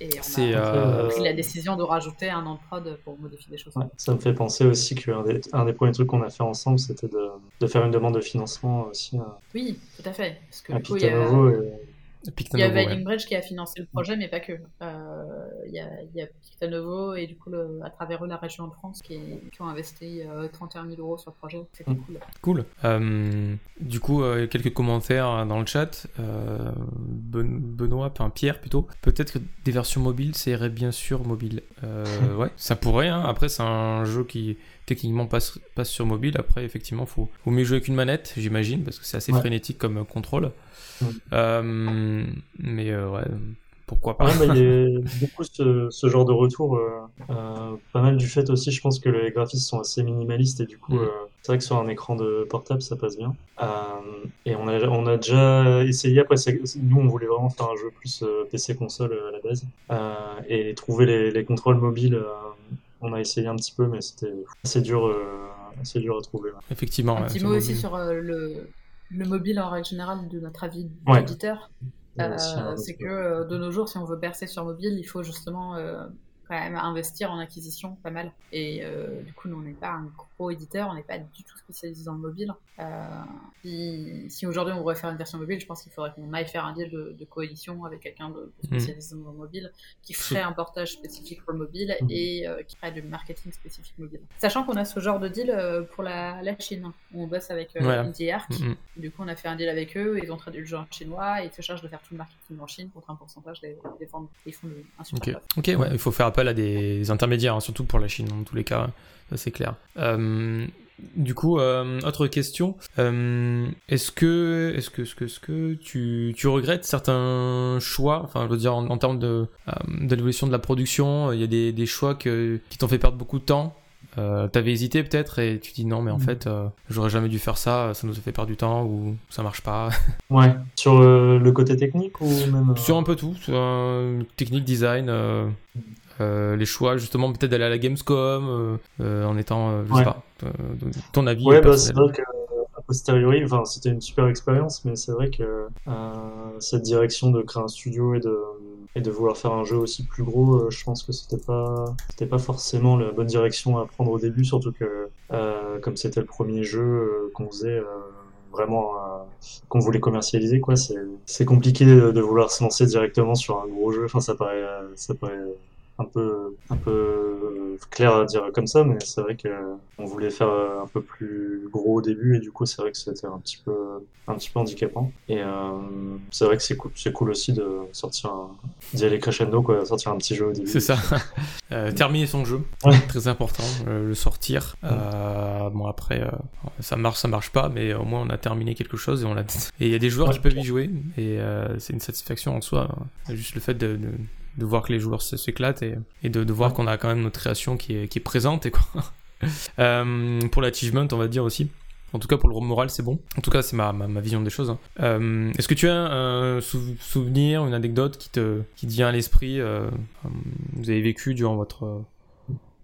et, on a euh, pris la décision de rajouter un an de prod pour modifier des choses. ça me fait penser aussi qu'un des, un des premiers trucs qu'on a fait ensemble c'était de, de, faire une demande de financement aussi. Oui, tout à fait. Parce que, coup, il y a... Il y a Binding Bridge qui a financé le projet, mais pas que. Euh, il y, a, y a Pictanovo et du coup, à travers eux, la région de France qui, qui ont investi 31 euh, 000 euros sur le projet. C'était mm. cool. Cool. Euh, du coup, quelques commentaires dans le chat. Benoît, enfin Pierre plutôt. Peut-être que des versions mobiles, ça irait bien sûr mobile. ouais, ça pourrait. Hein. Après, c'est un jeu qui techniquement passe, passe sur mobile. Après, effectivement, faut, faut mieux jouer avec une manette, j'imagine, parce que c'est assez frénétique comme contrôle. Euh, mais euh, ouais, pourquoi pas. il y a beaucoup ce, ce, genre de retour. Euh, pas mal du fait aussi, je pense que les graphismes sont assez minimalistes et du coup, mm. c'est vrai que sur un écran de portable, ça passe bien. et on a, on a déjà essayé, après, nous, on voulait vraiment faire un jeu plus PC-console à la base. et trouver les, les contrôles mobiles, on a essayé un petit peu, mais c'était assez dur, assez dur à trouver. Effectivement. Un petit mot aussi sur le le mobile en règle générale de notre avis d'éditeur. Euh, c'est que euh, de nos jours, si on veut percer sur mobile, il faut justement euh, quand même investir en acquisition pas mal. Et euh, du coup, nous, on n'est pas un gros éditeur, on n'est pas du tout spécialisé dans le mobile. Euh, si, aujourd'hui on voudrait faire une version mobile, je pense qu'il faudrait qu'on aille faire un deal de, coalition avec quelqu'un de, mm. spécialisé dans le mobile qui ferait un portage spécifique pour le mobile mm. et euh, qui ferait du marketing spécifique mobile. Sachant qu'on a ce genre de deal pour la, Chine. On bosse avec Arc. Mm, du coup, on a fait un deal avec eux, ils ont traduit le en chinois et ils se chargent de faire tout le marketing en Chine contre un pourcentage des, ventes. Ils font un super Ok, ouais, il faut faire à des intermédiaires, hein, surtout pour la Chine, dans tous les cas, c'est clair. Euh, du coup, euh, autre question. Euh, est-ce que, est-ce que, est-ce que, est-ce que tu, tu regrettes certains choix, enfin, je veux dire, en, termes de, d'évolution de la production, il y a des, des choix que, qui t'ont fait perdre beaucoup de temps? Euh, T'avais hésité peut-être et tu dis non, mais en mm. fait, j'aurais jamais dû faire ça, ça nous a fait perdre du temps ou ça marche pas. ouais, sur le côté technique ou même. Sur un peu tout, technique, design, les choix justement peut-être d'aller à la Gamescom en étant, je sais pas, ton avis. Ouais, bah, c'est vrai que posteriori, enfin, c'était une super expérience, mais c'est vrai que cette direction de créer un studio et de et de vouloir faire un jeu aussi plus gros, euh, je pense que c'était pas c'était pas forcément la bonne direction à prendre au début, surtout que euh, comme c'était le premier jeu euh, qu'on faisait vraiment qu'on voulait commercialiser quoi, c'est c'est compliqué de, de, vouloir se lancer directement sur un gros jeu. Enfin ça paraît ça paraît un peu, un peu clair à dire comme ça, mais c'est vrai qu'on voulait faire un peu plus gros au début et du coup c'est vrai que c'était un petit peu, un petit peu handicapant. Et euh, c'est vrai que c'est cool, c'est cool aussi de sortir, d'y aller crescendo quoi, sortir un petit jeu au début. C'est ça. euh, terminer son jeu, très important, euh, le sortir. Euh, bon après, euh, ça marche, ça marche pas, mais au moins on a terminé quelque chose et on l'a. Et il y a des joueurs qui peuvent y jouer et c'est une satisfaction en soi. Hein. Juste le fait de, de de voir que les joueurs s'éclatent et, et de, de, voir qu'on a quand même notre création qui est, qui est présente et quoi. euh, pour l'achievement, on va dire aussi. En tout cas, pour le moral, c'est bon. En tout cas, c'est ma, ma, vision des choses. Hein. Euh, est-ce que tu as un souvenir, une anecdote qui te, qui te vient à l'esprit euh, Vous avez vécu durant votre,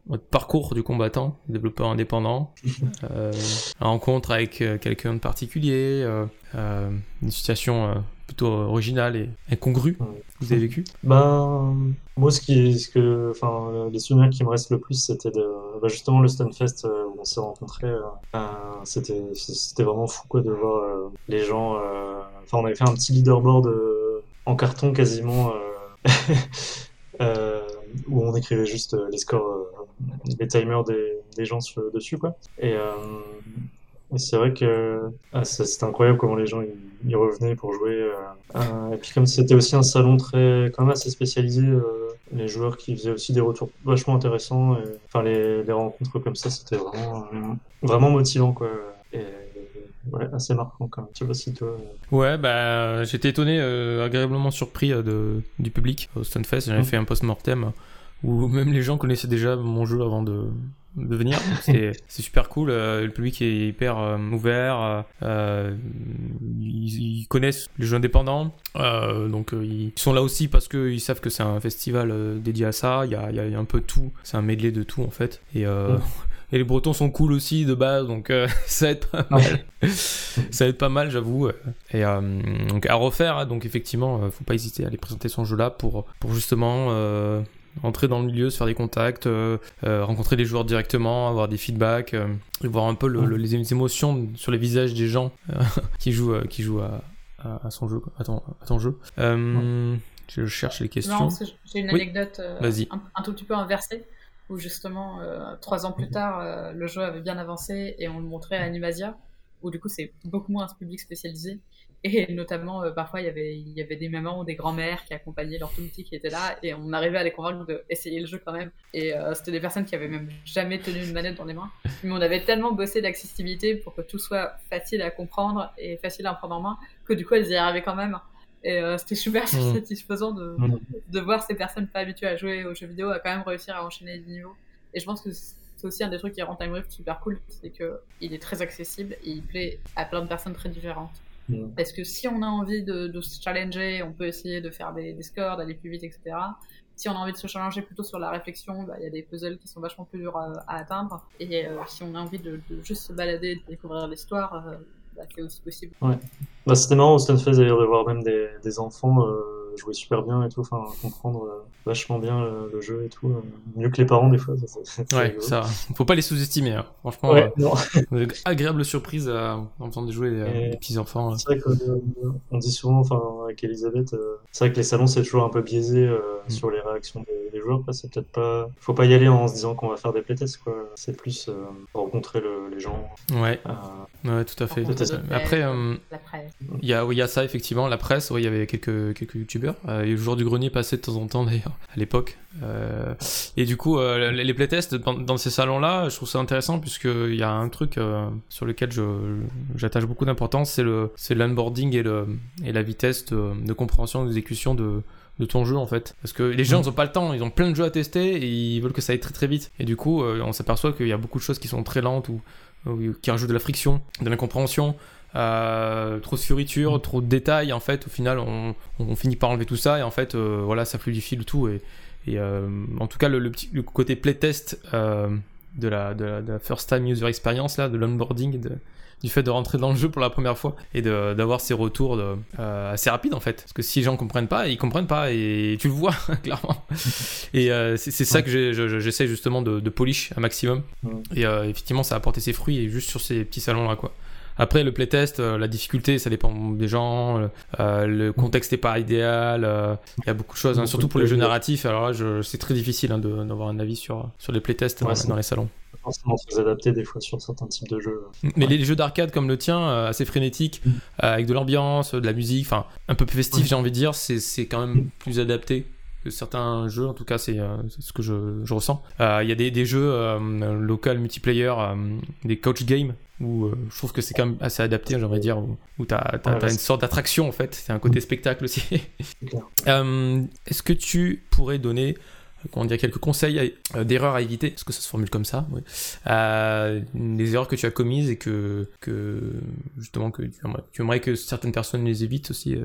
votre parcours du combattant, développeur indépendant, euh, une rencontre avec quelqu'un de particulier, une situation plutôt original et incongru vous avez vécu? Ben, moi, ce qui, ce que, enfin, les souvenirs qui me restent le plus, c'était de, bah, justement le Stunfest euh, où on s'est rencontrés. Euh, c'était, c'était vraiment fou, quoi, de voir euh, les gens. Enfin, on avait fait un petit leaderboard en carton quasiment, où on écrivait juste les scores, les timers des, des gens dessus, quoi. Et c'est vrai que ah, c'était incroyable comment les gens y, revenaient pour jouer. Euh, euh, et puis comme c'était aussi un salon très, quand même assez spécialisé, euh, les joueurs qui faisaient aussi des retours vachement intéressants. enfin les, les, rencontres comme ça, c'était vraiment vraiment motivant quoi. Et, ouais, assez marquant quand même. Je sais pas si toi. Ouais, bah j'étais étonné, agréablement surpris de, du public au Stunfest. J'avais mmh. fait un post-mortem où même les gens connaissaient déjà mon jeu avant de, de venir. C'est super cool. Euh, le public est hyper euh, ouvert. Euh, ils, connaissent les jeux indépendants. donc ils sont là aussi parce qu'ils savent que c'est un festival dédié à ça. Il y a, y a, un peu tout. C'est un medley de tout en fait. Et, et les Bretons sont cool aussi de base. Donc ça aide pas mal. ça aide pas mal, j'avoue. Et donc à refaire. Hein. donc effectivement, faut pas hésiter à aller présenter son jeu là pour, pour justement entrer dans le milieu, se faire des contacts, euh, euh, rencontrer des joueurs directement, avoir des feedbacks, euh, voir un peu les émotions sur les visages des gens qui jouent, qui jouent à, à, son jeu, à ton, à ton jeu. Je cherche les questions. J'ai une anecdote un, un, tout petit peu inversée, où justement, trois ans plus tard, le jeu avait bien avancé et on le montrait à Animasia, où du coup c'est beaucoup moins un public spécialisé. Et notamment, euh, parfois, il y, avait, il y avait des mamans ou des grands-mères qui accompagnaient leur tout petit qui étaient là, et on arrivait à les convaincre d'essayer le jeu quand même. Et euh, c'était des personnes qui avaient même jamais tenu une manette dans les mains. Mais on avait tellement bossé l'accessibilité pour que tout soit facile à comprendre et facile à prendre en main, que du coup, elles y arrivaient quand même. Et euh, c'était super mmh. satisfaisant de, mmh. de voir ces personnes pas habituées à jouer aux jeux vidéo à quand même réussir à enchaîner les niveaux. Et je pense que c'est aussi un des trucs qui rend Time Rift super cool, c'est qu'il est très accessible et il plaît à plein de personnes très différentes. Mm. Parce que si on a envie de, se challenger, on peut essayer de faire des, scores, d'aller plus vite, etc. Si on a envie de se challenger plutôt sur la réflexion, bah, il y a des puzzles qui sont vachement plus durs à, atteindre. Et euh, si on a envie de, juste se balader, de découvrir l'histoire, euh, bah, c'est aussi possible. Ouais. Bah, C'était marrant au Stunfest d'ailleurs de voir même des, des enfants. Euh jouer super bien et tout, enfin comprendre euh, vachement bien euh, le, jeu et tout, euh, mieux que les parents des fois. Ça, ouais, ça, faut pas les sous-estimer. Hein. Franchement, ouais, agréable surprise en entendre jouer les, petits enfants. C'est vrai qu'on dit souvent, enfin avec Elisabeth, c'est vrai que les salons c'est toujours un peu biaisé mm. sur les réactions des, des joueurs. C'est peut-être pas, faut pas y aller en se disant qu'on va faire des playtests quoi. C'est plus rencontrer les gens. Ouais. ouais, tout à fait. Après, il y a, il y a ça effectivement, la presse. il y avait quelques quelques youtubeurs euh, et le jour du grenier passait de temps en temps d'ailleurs à l'époque. Euh, et du coup, euh, les playtests dans, ces salons-là, je trouve ça intéressant puisqu'il y a un truc sur lequel j'attache beaucoup d'importance, c'est le c'est l'onboarding et le et la vitesse de, compréhension d'exécution de de ton jeu en fait. Parce que les gens n'ont pas le temps, ils ont plein de jeux à tester et ils veulent que ça aille très très vite. Et du coup, on s'aperçoit qu'il y a beaucoup de choses qui sont très lentes ou, ou qui rajoutent de la friction, de l'incompréhension. Euh, trop de fioritures, trop de détails. En fait, au final, on, finit par enlever tout ça et en fait, euh, voilà, ça fluidifie le tout. Et, euh, en tout cas, le, petit, le côté playtest de la, de, la, first time user experience, là, de l'onboarding, du fait de rentrer dans le jeu pour la première fois et d'avoir ces retours de, assez rapides en fait. Parce que si les gens comprennent pas, ils comprennent pas et tu le vois clairement. Et c'est ça que j'essaie justement de, de, polish un maximum. Et effectivement, ça a apporté ses fruits et juste sur ces petits salons là quoi. Après, le playtest, euh, la difficulté, ça dépend des gens. Euh, euh, le contexte n'est pas idéal. Il y a beaucoup de choses, hein, surtout pour les jeux narratifs. Alors là, c'est très difficile hein, d'avoir un avis sur, sur les playtests dans, les salons forcément très adapté des fois sur certains types de jeux. Mais les jeux d'arcade comme le tien, assez frénétiques, mm. avec de l'ambiance, de la musique, enfin un peu plus festif, j'ai envie de dire, c'est quand même plus adapté certains jeux, en tout cas c'est euh, ce que je, je ressens. Euh, il y a des, des jeux euh, local multiplayer, des coach games, où je trouve que c'est quand même assez adapté, j'aimerais dire, où, tu as, une sorte d'attraction en fait, c'est un côté spectacle aussi. Est-ce que tu pourrais donner comment dire, quelques conseils euh, d'erreurs à éviter, est-ce que ça se formule comme ça oui. Les erreurs que tu as commises et que, que justement, que tu aimerais, tu aimerais que certaines personnes les évitent aussi.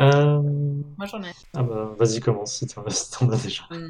Euh... Moi j'en ai. Ah bah vas-y commence si t'en as déjà. Hum,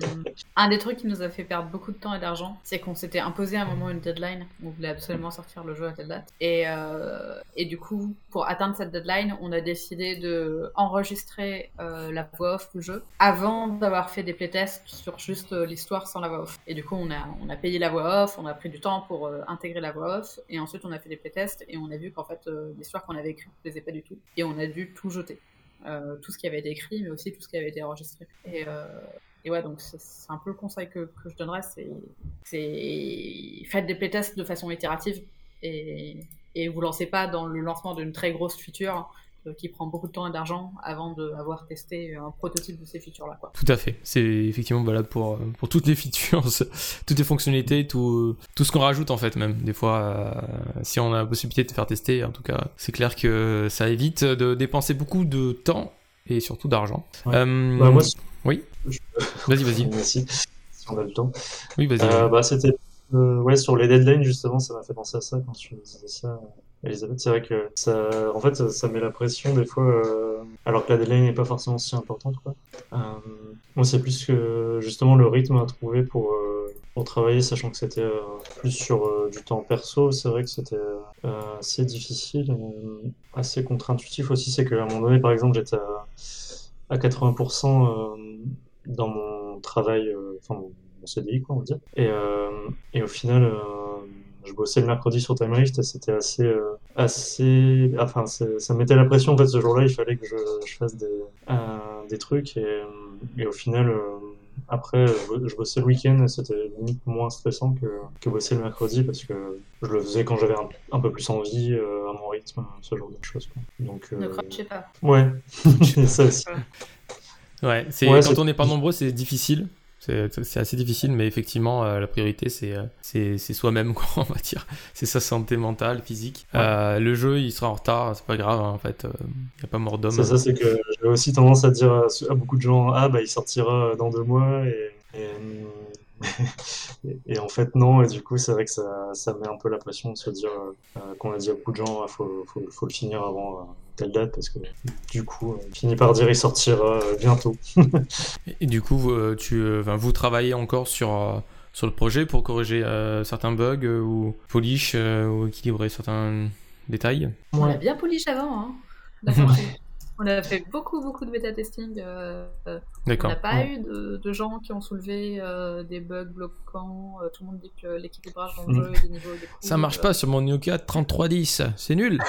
un des trucs qui nous a fait perdre beaucoup de temps et d'argent, c'est qu'on s'était imposé à un moment une deadline. On voulait absolument sortir le jeu à telle date. Et, euh, et du coup, pour atteindre cette deadline, on a décidé de enregistrer euh, la voix off du jeu avant d'avoir fait des playtests sur juste l'histoire sans la voix off. Et du coup, on a, on a payé la voix off, on a pris du temps pour intégrer la voix off, et ensuite on a fait des playtests et on a vu qu'en fait l'histoire qu'on avait écrite ne plaisait pas du tout. Et on a dû tout jeter. Euh, tout ce qui avait été écrit, mais aussi tout ce qui avait été enregistré. Et, euh, et ouais, donc c'est un peu le conseil que, que je donnerais, c'est faites des playtests de façon itérative et, et vous lancez pas dans le lancement d'une très grosse feature qui prend beaucoup de temps et d'argent avant d'avoir testé un prototype de ces features-là. Tout à fait. C'est effectivement valable pour, pour toutes les features, toutes les fonctionnalités, tout, tout ce qu'on rajoute en fait même. Des fois, euh, si on a la possibilité de faire tester, en tout cas, c'est clair que ça évite de dépenser beaucoup de temps et surtout d'argent. Ouais. Euh, bah, moi, oui je... Vas-y, vas-y. Merci. Si on a le temps. Oui, vas-y. Euh, bah, c'était ouais, sur les deadlines, justement, ça m'a fait penser à ça quand tu disais ça. Elisabeth, c'est vrai que ça, en fait, ça, met la pression des fois, euh, alors que la deadline n'est pas forcément si importante. Euh, moi, c'est plus que justement le rythme à trouver pour, euh, pour travailler, sachant que c'était plus sur du temps perso. C'est vrai que c'était assez difficile, assez contre-intuitif aussi. C'est qu'à un moment donné, par exemple, j'étais à, à 80% dans mon travail, enfin mon, mon CDI, quoi, on va dire. Et, et au final je bossais le mercredi sur TimeRift et c'était assez, euh, assez, enfin, ça mettait la pression en fait ce jour-là. Il fallait que je, je fasse des, euh, des trucs et, et au final, euh, après, je bossais le week-end et c'était limite moins stressant que, que bosser le mercredi parce que je le faisais quand j'avais un, un, peu plus envie, à mon rythme, ce genre de choses. Quoi. Donc, ne crochez pas. Ouais, ça aussi. Ouais, c'est ouais, quand on n'est pas nombreux, c'est difficile. C'est assez difficile, mais effectivement, euh, la priorité, c'est c'est soi-même, on va dire. C'est sa santé mentale, physique. Ouais. Euh, le jeu, il sera en retard, c'est pas grave, hein, en fait. Il euh, n'y a pas mort d'homme. C'est ça, c'est que j'ai aussi tendance à dire à, à, beaucoup de gens Ah, bah, il sortira dans deux mois. Et, et, et, et en fait, non. Et du coup, c'est vrai que ça, ça met un peu la pression de se dire euh, qu'on a dit à beaucoup de gens Il faut, faut, faut, le finir avant telle date parce que du coup, on finit par dire il sortira bientôt. et du coup, tu, enfin, vous travaillez encore sur, sur le projet pour corriger euh, certains bugs euh, ou polish euh, ou équilibrer certains détails? On a bien polish avant. Hein, on a fait beaucoup, beaucoup de bêta-testing. Euh, on n'a pas ouais. eu de, de, gens qui ont soulevé euh, des bugs bloquants. Euh, tout le monde dit que l'équilibrage dans le jeu, des niveaux... Des Ça marche pas sur mon Nokia 3310, c'est nul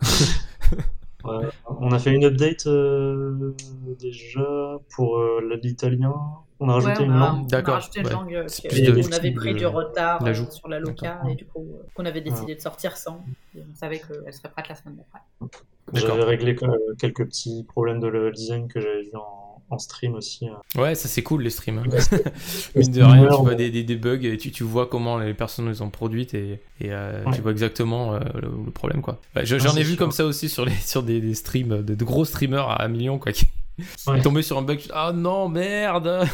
Ouais, on a fait une update euh, déjà pour euh, l'italien. On a rajouté ouais, on une langue. D'accord. On a rajouté une ouais. langue. Euh, on avait pris du retard euh, sur la loca et du coup, qu'on avait décidé de sortir sans. Et on savait qu'elle serait prête la semaine d'après. J'avais réglé quelques petits problèmes de level design que j'avais vu en, en, stream aussi. hein. Ouais, ça c'est cool les streams. Mine de rien, tu vois des, des, des bugs et tu, tu, vois comment les personnes les ont produites et, et euh, ouais. tu vois exactement euh, le, le, problème quoi. Ouais, J'en ai vu sûr. comme ça aussi sur, les, sur des, des streams, de, de, gros streamers à un million quoi. Qui ouais. tombé sur un bug, ah non merde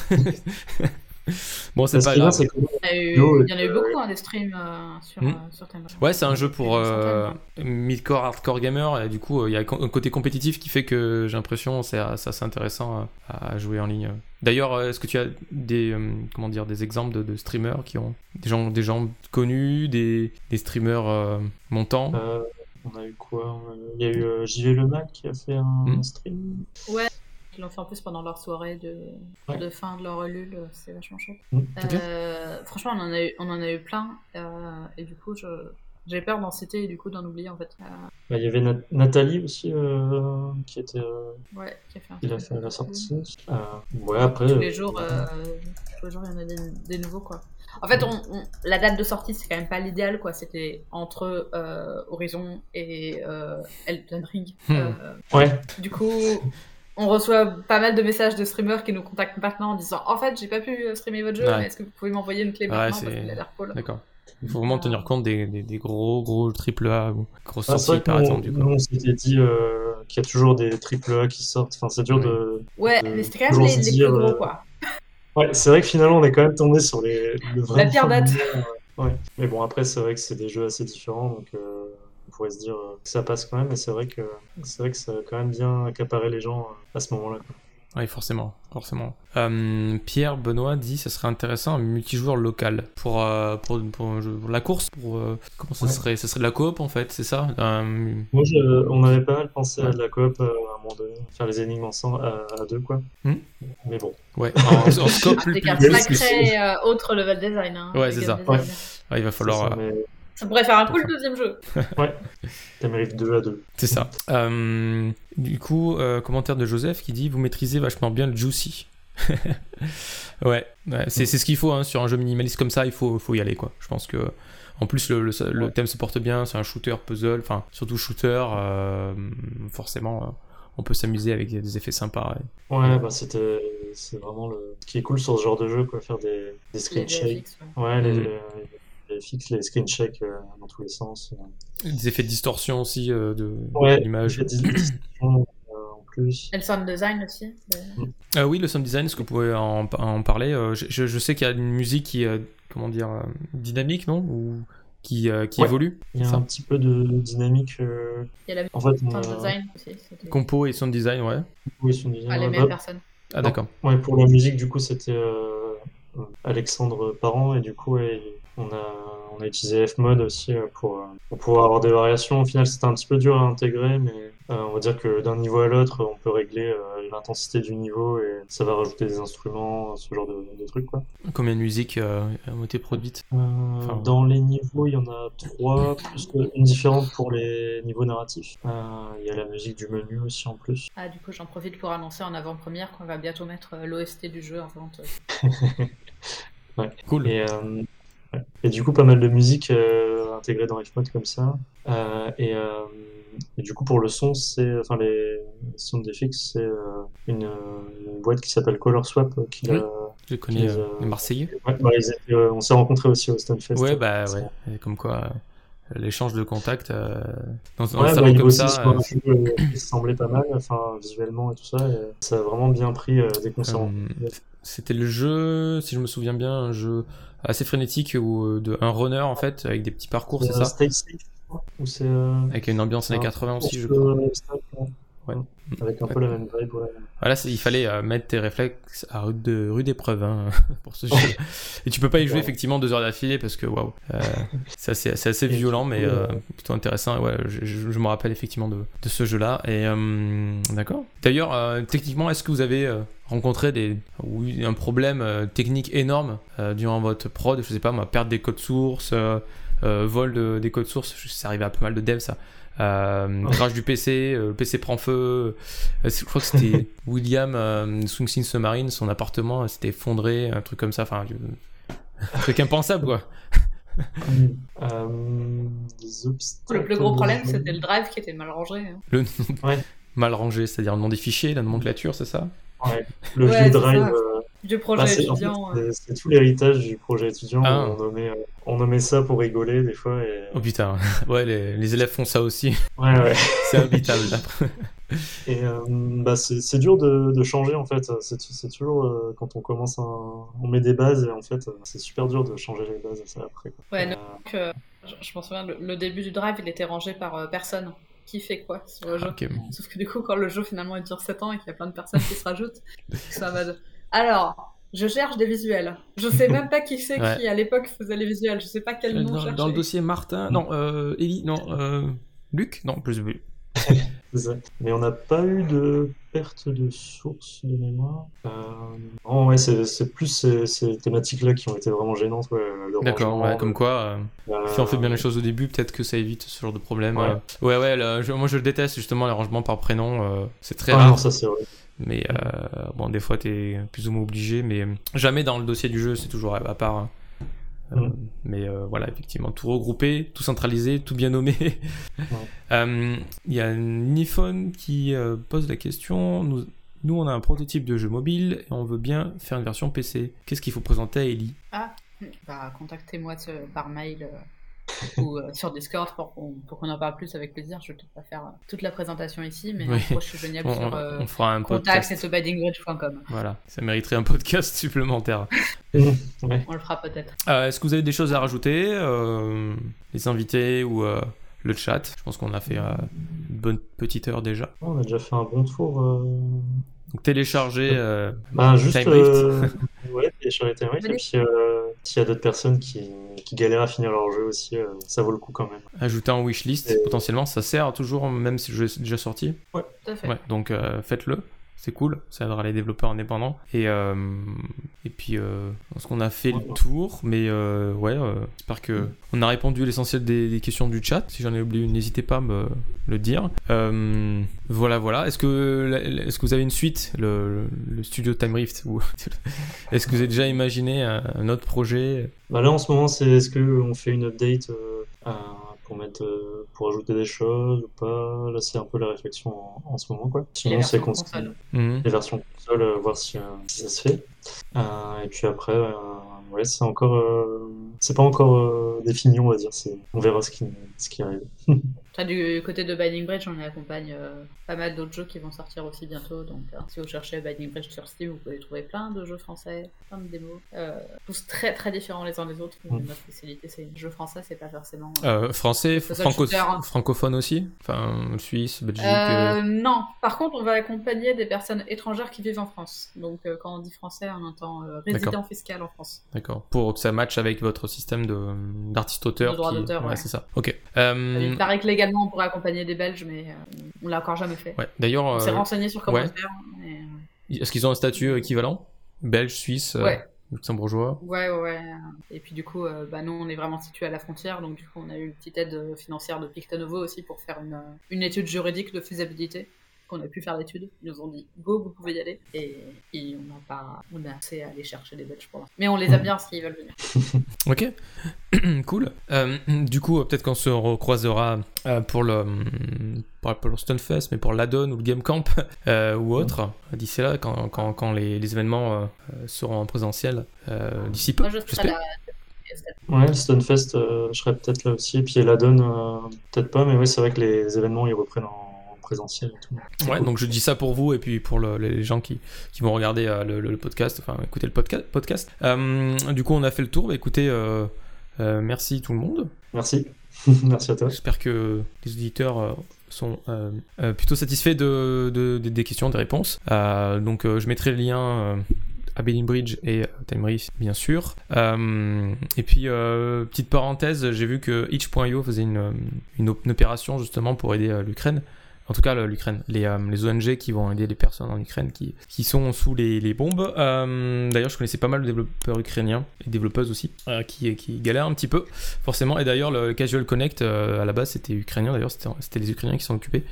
Bon, c'est pas grave. Il y, eu, il y en a eu beaucoup hein, des streams euh, sur, mmh. euh, sur Ouais, c'est un jeu pour euh, mid-core, hardcore gamer. Et du coup, il y a un côté compétitif qui fait que j'ai l'impression c'est assez intéressant à jouer en ligne. D'ailleurs, est-ce que tu as des, comment dire, des exemples de, de, streamers qui ont des gens, des gens connus, des, des streamers montants? On a eu quoi? Il y a eu JV Le Mac qui a fait un mmh. stream. Ouais. Ils l'ont fait en plus pendant leur soirée de, ouais. de fin de leur Ulule, c'est vachement chouette. Mmh. Euh, franchement, on en, a eu, on en a eu plein, euh, et du coup, je, j'ai peur d'en citer et du coup d'en oublier en fait. Euh... Bah, il y avait Nat Nathalie aussi euh, qui était. Euh, ouais, qui a fait, un il a fait la sortie. ouais, après. Tous les jours, tous les jours, il y en a des, des nouveaux quoi. En fait, on, on, la date de sortie, c'est quand même pas l'idéal, quoi. C'était entre euh, Horizon et euh, Elden Ring. Hmm. Euh, ouais. Du coup, on reçoit pas mal de messages de streamers qui nous contactent maintenant en disant En fait, j'ai pas pu streamer votre jeu, ouais. mais est-ce que vous pouvez m'envoyer une clé maintenant ouais, parce qu'il a l'air cool D'accord. Il faut vraiment tenir compte des, des, des gros gros triple A ou grosses ah, sorties par exemple. Nous, on s'était dit euh, qu'il y a toujours des triple A qui sortent. Enfin, c'est dur de, Ouais, mais c'était quand même les, les dire, plus gros, euh, quoi. Ouais, c'est vrai que finalement, on est quand même tombé sur les, le vrai La pire date. ouais. Mais bon, après, c'est vrai que c'est des jeux assez différents, donc euh, pourrait se dire euh, que ça passe quand même, mais c'est vrai que c'est vrai que ça a quand même bien accaparé les gens euh, à ce moment-là. Oui, forcément, forcément. Euh, Pierre Benoît dit ça serait intéressant un multijoueur local pour, euh, pour, pour, la course. Pour, euh, comment ça Ouais. serait Ça serait de la coop en fait, c'est ça Moi, je- on avait pas mal pensé à de la coop euh, à un moment donné, faire les énigmes ensemble à, à deux, quoi. Hmm. Mais bon, Ouais, en, en scope plus plus- euh, autre level design. Hein, Ouais, c'est ça. design. Ouais. Ouais, il va falloir. ça, euh, mais Ça pourrait faire un cool deuxième jeu. t'aimerais deux à deux. C'est ça. Euh, du coup, euh, commentaire de Joseph qui dit Vous maîtrisez vachement bien le juicy. ouais, ouais, c'est c'est ce qu'il faut hein, sur un jeu minimaliste comme ça, il faut, faut y aller quoi. Je pense que. En plus, le, le, le Ouais. thème se porte bien, c'est un shooter puzzle, enfin, surtout shooter, euh, forcément, euh, on peut s'amuser avec des effets sympas. ouais. Ouais, bah c'était, c'est vraiment le, ce qui est cool sur ce genre de jeu, quoi, faire des, des Les screen shakes. VFX, ouais. Ouais, les, Mm. les, les fixes, les screen euh, dans tous les sens. euh. Des effets de distorsion aussi euh, de, Ouais, de l'image. euh. Et le sound design aussi. Ah oui, le sound design, est-ce que vous pouvez en, en parler Euh, je, je- je sais qu'il y a une musique qui est, euh, comment dire, euh, dynamique, non? Ou qui, euh, qui Ouais. évolue? Il y a ça un petit peu de dynamique. euh, Il y a la En fait, sound design aussi. Compo et sound design, ouais. Ah, les mêmes bah, personnes. Ah d'accord. ouais, pour la musique, du coup, c'était euh, euh, Alexandre Parent, et du coup, ouais, on a, on a utilisé Fmod aussi euh, pour, euh, pour pouvoir avoir des variations. Au final, c'était un petit peu dur à intégrer, mais euh, on va dire que d'un niveau à l'autre, on peut régler euh, l'intensité du niveau et ça va rajouter des instruments, ce genre de, de trucs, quoi. Combien de musiques euh, ont été produites Euh, Enfin, dans les niveaux, il y en a trois, plus que- une différente pour les niveaux narratifs. Euh, il y a la musique du menu aussi en plus. Ah, du coup, j'en profite pour annoncer en avant-première qu'on va bientôt mettre l'OST du jeu en vente. Cool. Et, euh, ouais. Et du coup, pas mal de musique euh, intégrée dans Fmod comme ça. Euh, et, euh, et du coup, pour le son, c'est, enfin, les sound effects, c'est euh, une, une boîte qui s'appelle Color Swap qui Oui. Je connais les, euh, les Marseillais. ouais, bah, ils étaient, on s'est rencontrés aussi au Stunfest. Ouais, bah ouais. Comme quoi, l'échange de contacts euh, dans, dans Ouais, un bah, comme ça. sur un euh, jeu euh, qui semblait pas mal, enfin visuellement et tout ça, et ça a vraiment bien pris euh, Euh, rencontrés. C'était le jeu, si je me souviens bien, un jeu assez frénétique euh, de un runner en fait avec des petits parcours, c'est ça? Stay Safe, je crois, ou c'est Avec une ambiance années un 80 aussi, je crois. Ouais. Avec un peu la même vibe, ouais. Voilà, c'est- il fallait euh, mettre tes réflexes à rude, de- rude épreuve hein, pour ce jeu. Et tu peux pas y jouer Ouais. effectivement deux heures d'affilée parce que waouh, euh, c'est assez, violent mais euh, euh, plutôt intéressant. Ouais, je, je- je me rappelle effectivement de, de ce jeu-là. Et euh, d'accord. D'ailleurs, euh, techniquement, est-ce que vous avez rencontré des, un problème euh, technique énorme euh, durant votre prod? Je sais pas, moi, perdre des codes sources, euh, euh, vol de- des codes sources. Ça arrive à pas mal de devs ça. Euh, crash du PC, euh, le PC prend feu. Euh, je crois que c'était William euh, Swing Sin Submarine, son appartement euh, s'était effondré, un truc comme ça. Enfin, un truc impensable quoi. Euh, Le plus gros problème, c'était le drive qui était mal rangé. hein. Le Ouais. mal rangé, c'est-à-dire le nom des fichiers, la nomenclature, c'est ça? Ouais, le Ouais, drive. ça. Du projet bah, en étudiant. fait, euh. c'est- tout l'héritage du projet étudiant. Ah. On, nommait, euh, on nommait ça pour rigoler des fois. Et... Oh putain, ouais, les, les élèves font ça aussi, Ouais, ouais. c'est habitable. Et euh, bah, c'est dur de, de changer en fait. C'est toujours euh, quand on commence, un... on met des bases et en fait c'est super dur de changer les bases ça après. Quoi. Ouais, Donc, euh, je, je m'en souviens, le, le début du drive, il était rangé par euh, personne. Qui fait quoi sur le jeu? Ok. Sauf que du coup, quand le jeu finalement il dure 7 ans et qu'il y a plein de personnes qui se rajoutent, c'est en mode. Alors, je cherche des visuels. Je sais même pas qui c'est Ouais. qui à l'époque faisait les visuels. Je sais pas quel nom Dans, chercher. dans le dossier Martin, non, euh, Ellie, non, euh, Luc, non, plus ça. Mais on n'a pas eu de perte de source de mémoire. Euh... non, ouais, c'est plus ces, ces thématiques-là qui ont été vraiment gênantes. Ouais, D'accord, ouais, comme quoi. euh, euh, Si on fait bien les choses au début, peut-être que ça évite ce genre de problème. Ouais. euh. Ouais, ouais, le- je- moi je déteste justement les rangements par prénom. euh, c'est très Ah rare. non, ça c'est vrai. Mais euh, bon, des fois t'es plus ou moins obligé, mais euh, jamais dans le dossier du jeu, c'est toujours à, part. hein. Euh, Mm. Mais euh, voilà, effectivement, tout regroupé, tout centralisé, tout bien nommé. Euh, Il y a Nifon qui euh, pose la question. Nous, nous, on a un prototype de jeu mobile et on veut bien faire une version PC. Qu'est-ce qu'il faut présenter à Ellie? Bah, contactez-moi par mail. ou euh, sur Discord pour, qu'on- pour qu'on en parle plus avec plaisir. Je vais peut-être pas faire euh, toute la présentation ici, mais Oui. je suis joignable On, sur euh, on fera un podcast. contact.abidingbridge.com. Voilà, ça mériterait un podcast supplémentaire. Ouais. On le fera peut-être. Euh, Est-ce que vous avez des choses à rajouter euh, Les invités ou euh, le chat? Je pense qu'on a fait euh, une bonne petite heure déjà. On a déjà fait un bon tour. euh, Donc télécharger euh, Bah, juste, TimeRift. euh, ouais, télécharger TimeRift. Et Venez. puis, euh, s'il y a d'autres personnes qui, qui galèrent à finir leur jeu aussi, euh, ça vaut le coup quand même. ajouter en wishlist, Et- potentiellement, ça sert toujours, même si le jeu est déjà sorti. Tout à fait. Ouais, donc euh, faites-le. C'est cool, ça aidera les développeurs indépendants. Et, euh, et puis, euh, je pense qu'on a fait le tour, mais euh, ouais, euh, j'espère que on a répondu à l'essentiel des, questions du chat. Si j'en ai oublié n'hésitez pas à me le dire. Voilà, voilà. Est-ce que, est-ce que vous avez une suite, le, le studio Time Rift Est-ce que vous avez déjà imaginé un, autre projet? Bah là, en ce moment, c'est est-ce qu'on fait une update pour mettre, euh, pour ajouter des choses ou pas? Là, c'est un peu la réflexion en, en ce moment, quoi. Sinon, c'est console. Mhm. les versions console, euh, voir si, euh, si ça se fait. Euh, et puis après, euh, ouais, c'est encore, euh, c'est pas encore euh, défini, on va dire. C'est, on verra ce qui, ce qui arrive. Enfin, du côté de Binding Bridge, on y accompagne euh, pas mal d'autres jeux qui vont sortir aussi bientôt. Donc, euh, si vous cherchez Binding Bridge sur Steam, vous pouvez trouver plein de jeux français, plein de démos, euh, tous très très différents les uns des autres. Mm. Notre spécialité, c'est les jeux français, c'est pas forcément. euh, Euh, Français, Ça, ça, franco- shooter, hein. francophone aussi? Enfin, Suisse, Belgique. Euh, euh, non, par contre, on va accompagner des personnes étrangères qui vivent en France. Donc, euh, quand on dit français, on entend euh, résident D'accord. fiscal en France. D'accord. Pour que ça matche avec votre système d'artiste-auteur. De droit qui- d'auteur, ouais. c'est ça. Ok. Euh, Il paraît que légalement, on pourrait accompagner des Belges, mais euh, on l'a encore jamais fait. ouais. D'ailleurs, On s'est euh, renseigné sur comment ouais. faire. mais, euh, est-ce qu'ils ont un statut équivalent? Belge, Suisse, Ouais. luxembourgeois? Ouais, ouais. Et puis du coup, euh, bah, nous, on est vraiment situé à la frontière, donc du coup, on a eu une petite aide financière de Pictonovo aussi pour faire une, une étude juridique de faisabilité. Qu'on a pu faire l'étude. Ils nous ont dit go, vous pouvez y aller. Et, et on n'a pas, on a assez à aller chercher des Belges pour l'instant. Mais on les aime bien parce qu'ils veulent venir. Ok, cool. Euh, du coup, peut-être qu'on se recroisera euh, pour le pour, pour le Stunfest, mais pour l'Adon ou le Game Camp euh, ou autre. D'ici là, quand, quand, quand les, les événements euh, seront en présentiel, euh, d'ici peu, Moi, je. Ouais, le Stunfest, euh, je serai peut-être là aussi. Et puis la donne, euh, peut-être pas, mais oui, c'est vrai que les événements ils reprennent en, en présentiel et tout. Ouais, cool. donc je dis ça pour vous et puis pour le- les gens qui, qui vont regarder euh, le, le podcast, enfin écouter le podca- podcast. Euh, du coup, on a fait le tour. Bah, écoutez, euh, euh, merci tout le monde. Merci. Merci à toi. J'espère que les auditeurs euh, sont euh, euh, plutôt satisfaits de, de- de- des questions, des réponses. Euh, donc euh, je mettrai le lien euh, à Belling Bridge et Timery, bien sûr. Euh, et puis, euh, petite parenthèse, j'ai vu que itch.io faisait une, une, op- une opération justement pour aider euh, l'Ukraine. En tout cas, l'Ukraine, les, euh, les ONG qui vont aider les personnes en Ukraine qui, qui sont sous les, les bombes. Euh, D'ailleurs, je connaissais pas mal de développeurs ukrainiens et développeuses aussi euh, qui, qui galèrent un petit peu, forcément. Et d'ailleurs, le Casual Connect à la base c'était ukrainien. D'ailleurs, c'était c'était les Ukrainiens qui s'en occupaient.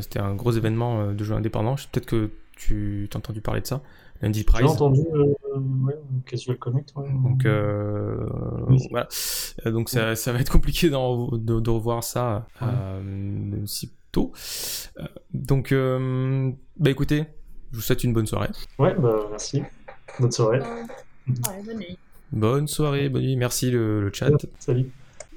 C'était un gros événement de jeux indépendants. Peut-être que tu t'as entendu parler de ça. J'ai Prize. entendu euh, ouais, Casual Connect. Ouais. Donc euh, Oui. voilà. Donc ça, ça va être compliqué de, de revoir ça Ouais. euh, si tôt. Euh, donc euh, bah écoutez, je vous souhaite une bonne soirée. Ouais, bah merci. Bonne soirée. Ouais, bonne nuit. Bonne soirée, bonne nuit. Merci le, le chat. Salut.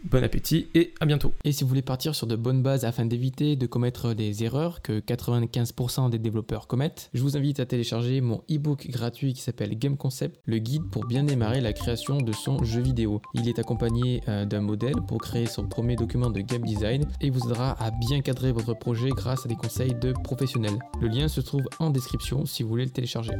Bon appétit et à bientôt. Et si vous voulez partir sur de bonnes bases afin d'éviter de commettre des erreurs que 95% des développeurs commettent, je vous invite à télécharger mon e-book gratuit qui s'appelle Game Concept, le guide pour bien démarrer la création de son jeu vidéo. Il est accompagné euh, d'un modèle pour créer son premier document de game design et vous aidera à bien cadrer votre projet grâce à des conseils de professionnels. Le lien se trouve en description si vous voulez le télécharger.